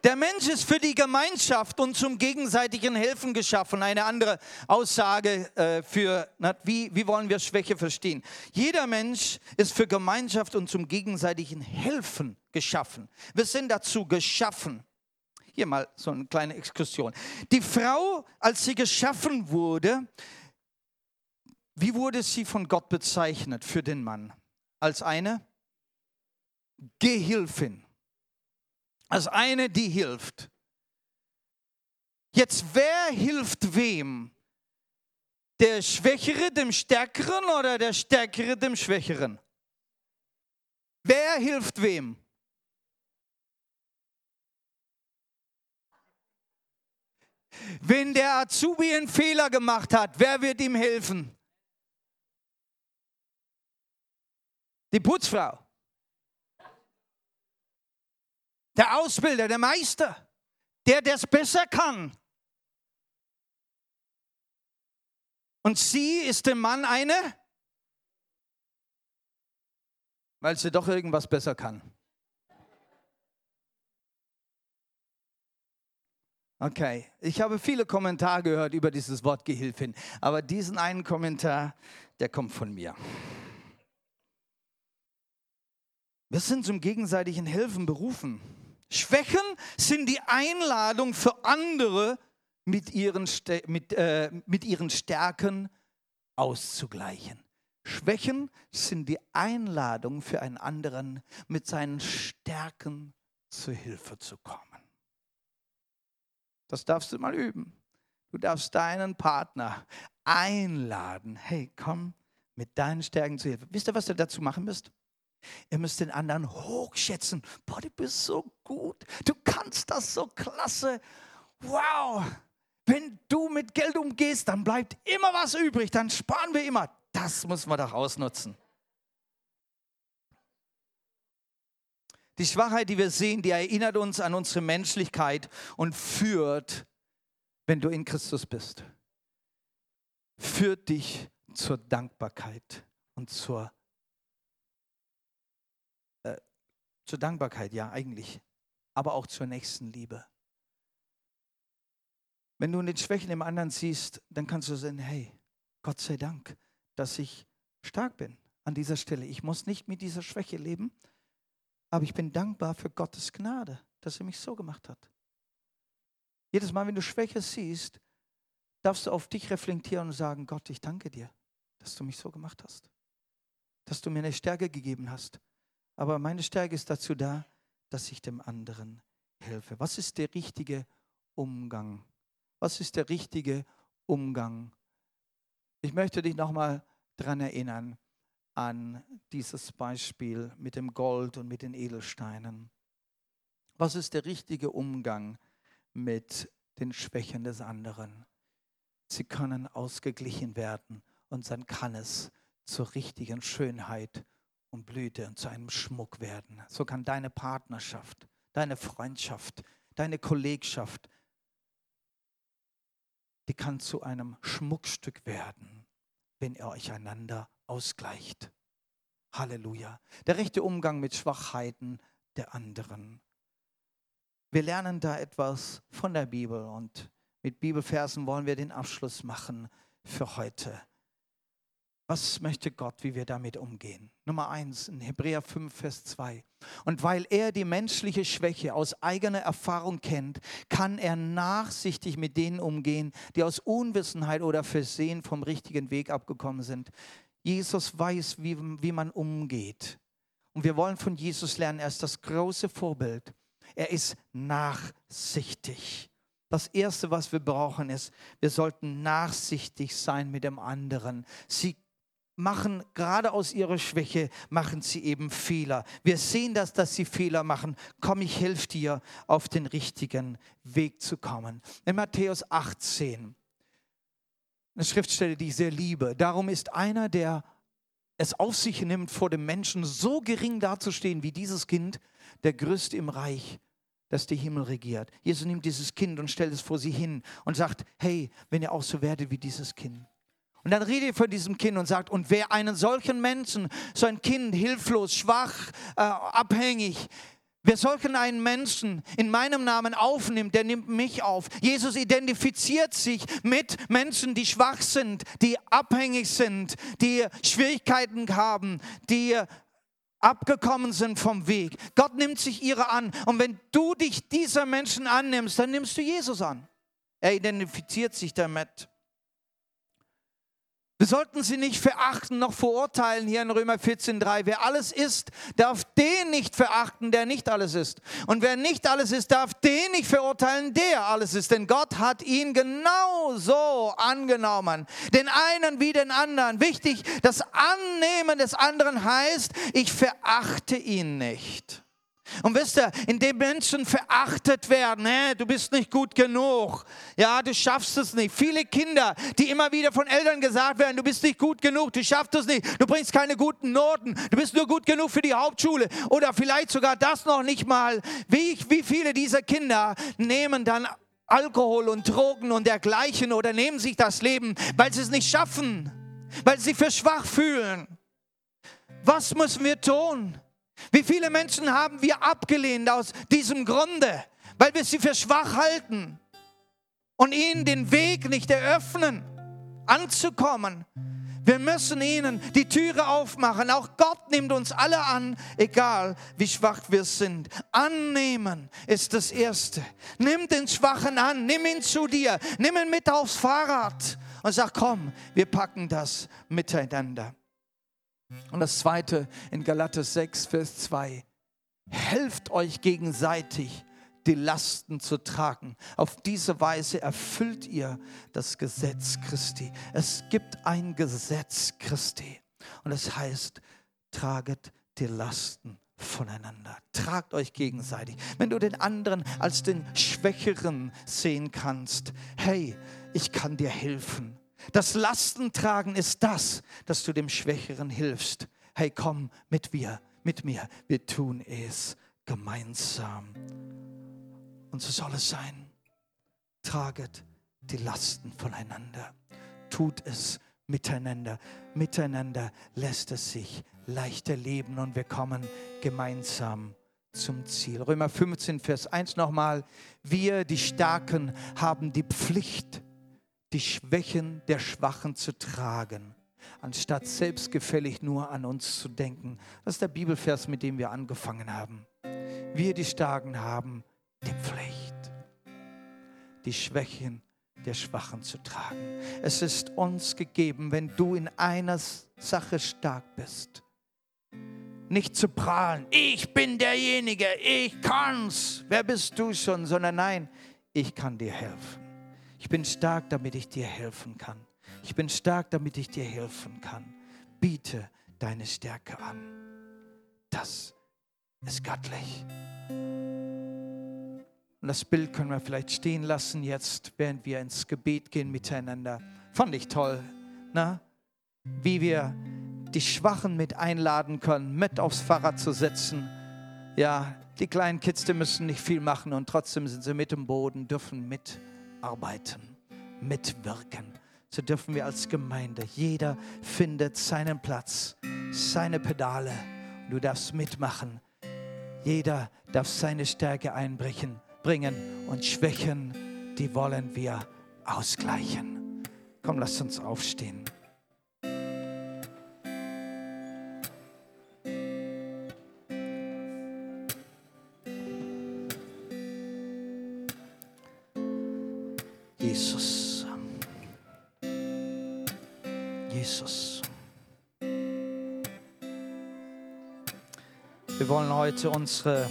A: Der Mensch ist für die Gemeinschaft und zum gegenseitigen Helfen geschaffen. Eine andere Aussage äh, für, wie, wie wollen wir Schwäche verstehen? Jeder Mensch ist für Gemeinschaft und zum gegenseitigen Helfen geschaffen. Wir sind dazu geschaffen. Hier mal so eine kleine Exkursion. Die Frau, als sie geschaffen wurde, wie wurde sie von Gott bezeichnet für den Mann? Als eine Gehilfin. Als eine, die hilft. Jetzt, wer hilft wem? Der Schwächere dem Stärkeren oder der Stärkere dem Schwächeren? Wer hilft wem? Wenn der Azubi einen Fehler gemacht hat, wer wird ihm helfen? Die Putzfrau. Der Ausbilder, der Meister, der das besser kann. Und sie ist dem Mann eine, weil sie doch irgendwas besser kann. Okay, ich habe viele Kommentare gehört über dieses Wort Gehilfin, aber diesen einen Kommentar, der kommt von mir. Wir sind zum gegenseitigen Helfen berufen. Schwächen sind die Einladung für andere, mit ihren, mit, äh, mit ihren Stärken auszugleichen. Schwächen sind die Einladung für einen anderen, mit seinen Stärken zu Hilfe zu kommen. Das darfst du mal üben. Du darfst deinen Partner einladen. Hey, komm mit deinen Stärken zu Hilfe. Wisst ihr, was ihr dazu machen müsst? Ihr müsst den anderen hochschätzen. Boah, du bist so gut. Du kannst das so klasse. Wow. Wenn du mit Geld umgehst, dann bleibt immer was übrig. Dann sparen wir immer. Das muss man doch ausnutzen. Die Schwachheit, die wir sehen, die erinnert uns an unsere Menschlichkeit und führt, wenn du in Christus bist, führt dich zur Dankbarkeit und zur, äh, zur Dankbarkeit, ja eigentlich, aber auch zur nächsten Liebe. Wenn du in den Schwächen im anderen siehst, dann kannst du sagen, hey, Gott sei Dank, dass ich stark bin an dieser Stelle. Ich muss nicht mit dieser Schwäche leben, aber ich bin dankbar für Gottes Gnade, dass er mich so gemacht hat. Jedes Mal, wenn du Schwäche siehst, darfst du auf dich reflektieren und sagen, Gott, ich danke dir, dass du mich so gemacht hast. Dass du mir eine Stärke gegeben hast. Aber meine Stärke ist dazu da, dass ich dem anderen helfe. Was ist der richtige Umgang? Was ist der richtige Umgang? Ich möchte dich nochmal daran erinnern, an dieses Beispiel mit dem Gold und mit den Edelsteinen. Was ist der richtige Umgang mit den Schwächen des anderen? Sie können ausgeglichen werden und dann kann es zur richtigen Schönheit und Blüte und zu einem Schmuck werden. So kann deine Partnerschaft, deine Freundschaft, deine Kollegschaft, die kann zu einem Schmuckstück werden, wenn ihr euch einander ausgleicht. Halleluja. Der rechte Umgang mit Schwachheiten der anderen. Wir lernen da etwas von der Bibel und mit Bibelversen wollen wir den Abschluss machen für heute. Was möchte Gott, wie wir damit umgehen? Nummer eins in Hebräer 5, Vers 2. Und weil er die menschliche Schwäche aus eigener Erfahrung kennt, kann er nachsichtig mit denen umgehen, die aus Unwissenheit oder Versehen vom richtigen Weg abgekommen sind. Jesus weiß, wie, wie man umgeht. Und wir wollen von Jesus lernen, er ist das große Vorbild. Er ist nachsichtig. Das Erste, was wir brauchen, ist, wir sollten nachsichtig sein mit dem anderen. Sie machen gerade aus ihrer Schwäche, machen sie eben Fehler. Wir sehen das, dass sie Fehler machen. Komm, ich helfe dir, auf den richtigen Weg zu kommen. In Matthäus 18, eine Schriftstelle, die ich sehr liebe. Darum ist einer, der es auf sich nimmt, vor dem Menschen so gering dazustehen wie dieses Kind, der größte im Reich, das die Himmel regiert. Jesus nimmt dieses Kind und stellt es vor sie hin und sagt, hey, wenn ihr auch so werdet wie dieses Kind. Und dann redet er von diesem Kind und sagt, und wer einen solchen Menschen, so ein Kind, hilflos, schwach, äh, abhängig, Wer solchen einen Menschen in meinem Namen aufnimmt, der nimmt mich auf. Jesus identifiziert sich mit Menschen, die schwach sind, die abhängig sind, die Schwierigkeiten haben, die abgekommen sind vom Weg. Gott nimmt sich ihre an. Und wenn du dich dieser Menschen annimmst, dann nimmst du Jesus an. Er identifiziert sich damit. Wir sollten sie nicht verachten noch verurteilen hier in Römer 14.3. Wer alles ist, darf den nicht verachten, der nicht alles ist. Und wer nicht alles ist, darf den nicht verurteilen, der alles ist. Denn Gott hat ihn genauso angenommen. Den einen wie den anderen. Wichtig, das Annehmen des anderen heißt, ich verachte ihn nicht. Und wisst ihr, indem Menschen verachtet werden, hä, du bist nicht gut genug, ja, du schaffst es nicht. Viele Kinder, die immer wieder von Eltern gesagt werden, du bist nicht gut genug, du schaffst es nicht, du bringst keine guten Noten, du bist nur gut genug für die Hauptschule oder vielleicht sogar das noch nicht mal. Wie, wie viele dieser Kinder nehmen dann Alkohol und Drogen und dergleichen oder nehmen sich das Leben, weil sie es nicht schaffen, weil sie sich für schwach fühlen. Was müssen wir tun? Wie viele Menschen haben wir abgelehnt aus diesem Grunde, weil wir sie für schwach halten und ihnen den Weg nicht eröffnen, anzukommen. Wir müssen ihnen die Türe aufmachen. Auch Gott nimmt uns alle an, egal wie schwach wir sind. Annehmen ist das Erste. Nimm den Schwachen an, nimm ihn zu dir, nimm ihn mit aufs Fahrrad und sag, komm, wir packen das miteinander. Und das zweite in Galater 6, Vers 2. Helft euch gegenseitig, die Lasten zu tragen. Auf diese Weise erfüllt ihr das Gesetz Christi. Es gibt ein Gesetz Christi. Und es heißt, traget die Lasten voneinander. Tragt euch gegenseitig. Wenn du den anderen als den Schwächeren sehen kannst, hey, ich kann dir helfen. Das Lastentragen ist das, dass du dem Schwächeren hilfst. Hey, komm mit mir, mit mir. Wir tun es gemeinsam. Und so soll es sein. Traget die Lasten voneinander. Tut es miteinander. Miteinander lässt es sich leichter leben und wir kommen gemeinsam zum Ziel. Römer 15, Vers 1 nochmal. Wir, die Starken, haben die Pflicht, die Schwächen der Schwachen zu tragen, anstatt selbstgefällig nur an uns zu denken. Das ist der Bibelvers, mit dem wir angefangen haben. Wir, die Starken, haben die Pflicht, die Schwächen der Schwachen zu tragen. Es ist uns gegeben, wenn du in einer Sache stark bist, nicht zu prahlen, ich bin derjenige, ich kann's, wer bist du schon, sondern nein, ich kann dir helfen. Ich bin stark, damit ich dir helfen kann. Ich bin stark, damit ich dir helfen kann. Biete deine Stärke an. Das ist göttlich. Und das Bild können wir vielleicht stehen lassen jetzt, während wir ins Gebet gehen miteinander. Fand ich toll, na? wie wir die Schwachen mit einladen können, mit aufs Fahrrad zu setzen. Ja, die kleinen Kids, die müssen nicht viel machen und trotzdem sind sie mit im Boden, dürfen mit arbeiten, mitwirken. So dürfen wir als Gemeinde, jeder findet seinen Platz, seine Pedale. Du darfst mitmachen. Jeder darf seine Stärke einbringen bringen und Schwächen, die wollen wir ausgleichen. Komm, lass uns aufstehen. Heute unsere,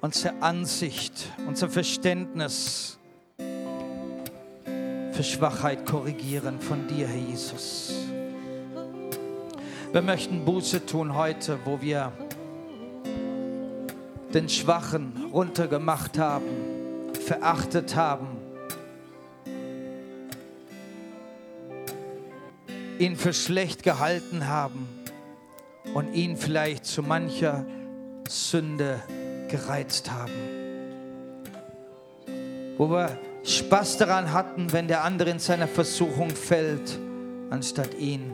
A: unsere Ansicht, unser Verständnis für Schwachheit korrigieren von dir, Herr Jesus. Wir möchten Buße tun heute, wo wir den Schwachen runtergemacht haben, verachtet haben, ihn für schlecht gehalten haben und ihn vielleicht zu mancher Sünde gereizt haben. Wo wir Spaß daran hatten, wenn der andere in seiner Versuchung fällt, anstatt ihn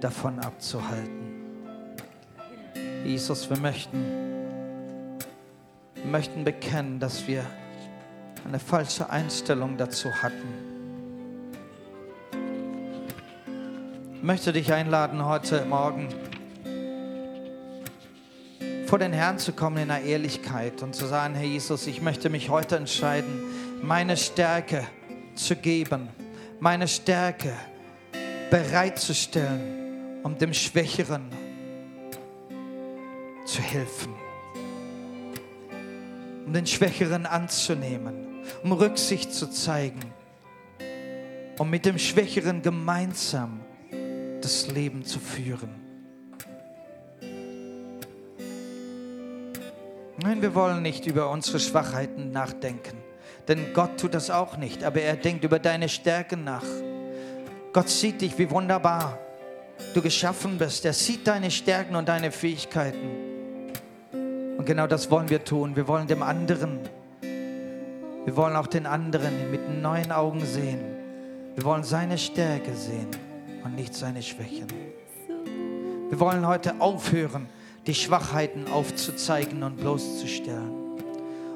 A: davon abzuhalten. Jesus, wir möchten Wir möchten bekennen, dass wir eine falsche Einstellung dazu hatten. Ich möchte dich einladen, heute Morgen vor den Herrn zu kommen in einer Ehrlichkeit und zu sagen, Herr Jesus, ich möchte mich heute entscheiden, meine Stärke zu geben, meine Stärke bereitzustellen, um dem Schwächeren zu helfen, um den Schwächeren anzunehmen, um Rücksicht zu zeigen, um mit dem Schwächeren gemeinsam das Leben zu führen. Nein, wir wollen nicht über unsere Schwachheiten nachdenken, denn Gott tut das auch nicht, aber er denkt über deine Stärken nach. Gott sieht dich, wie wunderbar du geschaffen bist. Er sieht deine Stärken und deine Fähigkeiten. Und genau das wollen wir tun. Wir wollen dem anderen, wir wollen auch den anderen mit neuen Augen sehen. Wir wollen seine Stärke sehen und nicht seine Schwächen. Wir wollen heute aufhören, die Schwachheiten aufzuzeigen und bloßzustellen.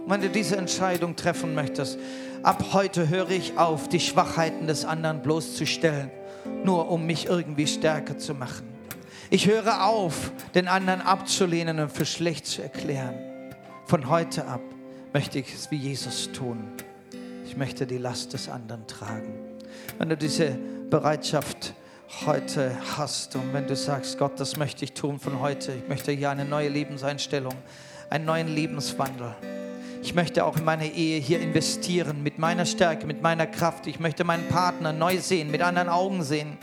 A: Und wenn du diese Entscheidung treffen möchtest, ab heute höre ich auf, die Schwachheiten des anderen bloßzustellen, nur um mich irgendwie stärker zu machen. Ich höre auf, den anderen abzulehnen und für schlecht zu erklären. Von heute ab möchte ich es wie Jesus tun. Ich möchte die Last des anderen tragen. Wenn du diese Bereitschaft heute hast. Und wenn du sagst, Gott, das möchte ich tun von heute, ich möchte hier eine neue Lebenseinstellung, einen neuen Lebenswandel. Ich möchte auch in meine Ehe hier investieren, mit meiner Stärke, mit meiner Kraft. Ich möchte meinen Partner neu sehen, mit anderen Augen sehen.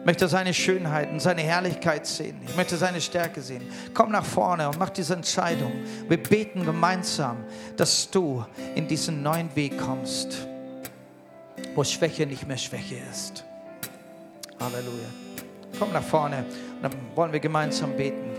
A: Ich möchte seine Schönheit und seine Herrlichkeit sehen. Ich möchte seine Stärke sehen. Komm nach vorne und mach diese Entscheidung. Wir beten gemeinsam, dass du in diesen neuen Weg kommst, wo Schwäche nicht mehr Schwäche ist. Halleluja. Komm nach vorne und dann wollen wir gemeinsam beten.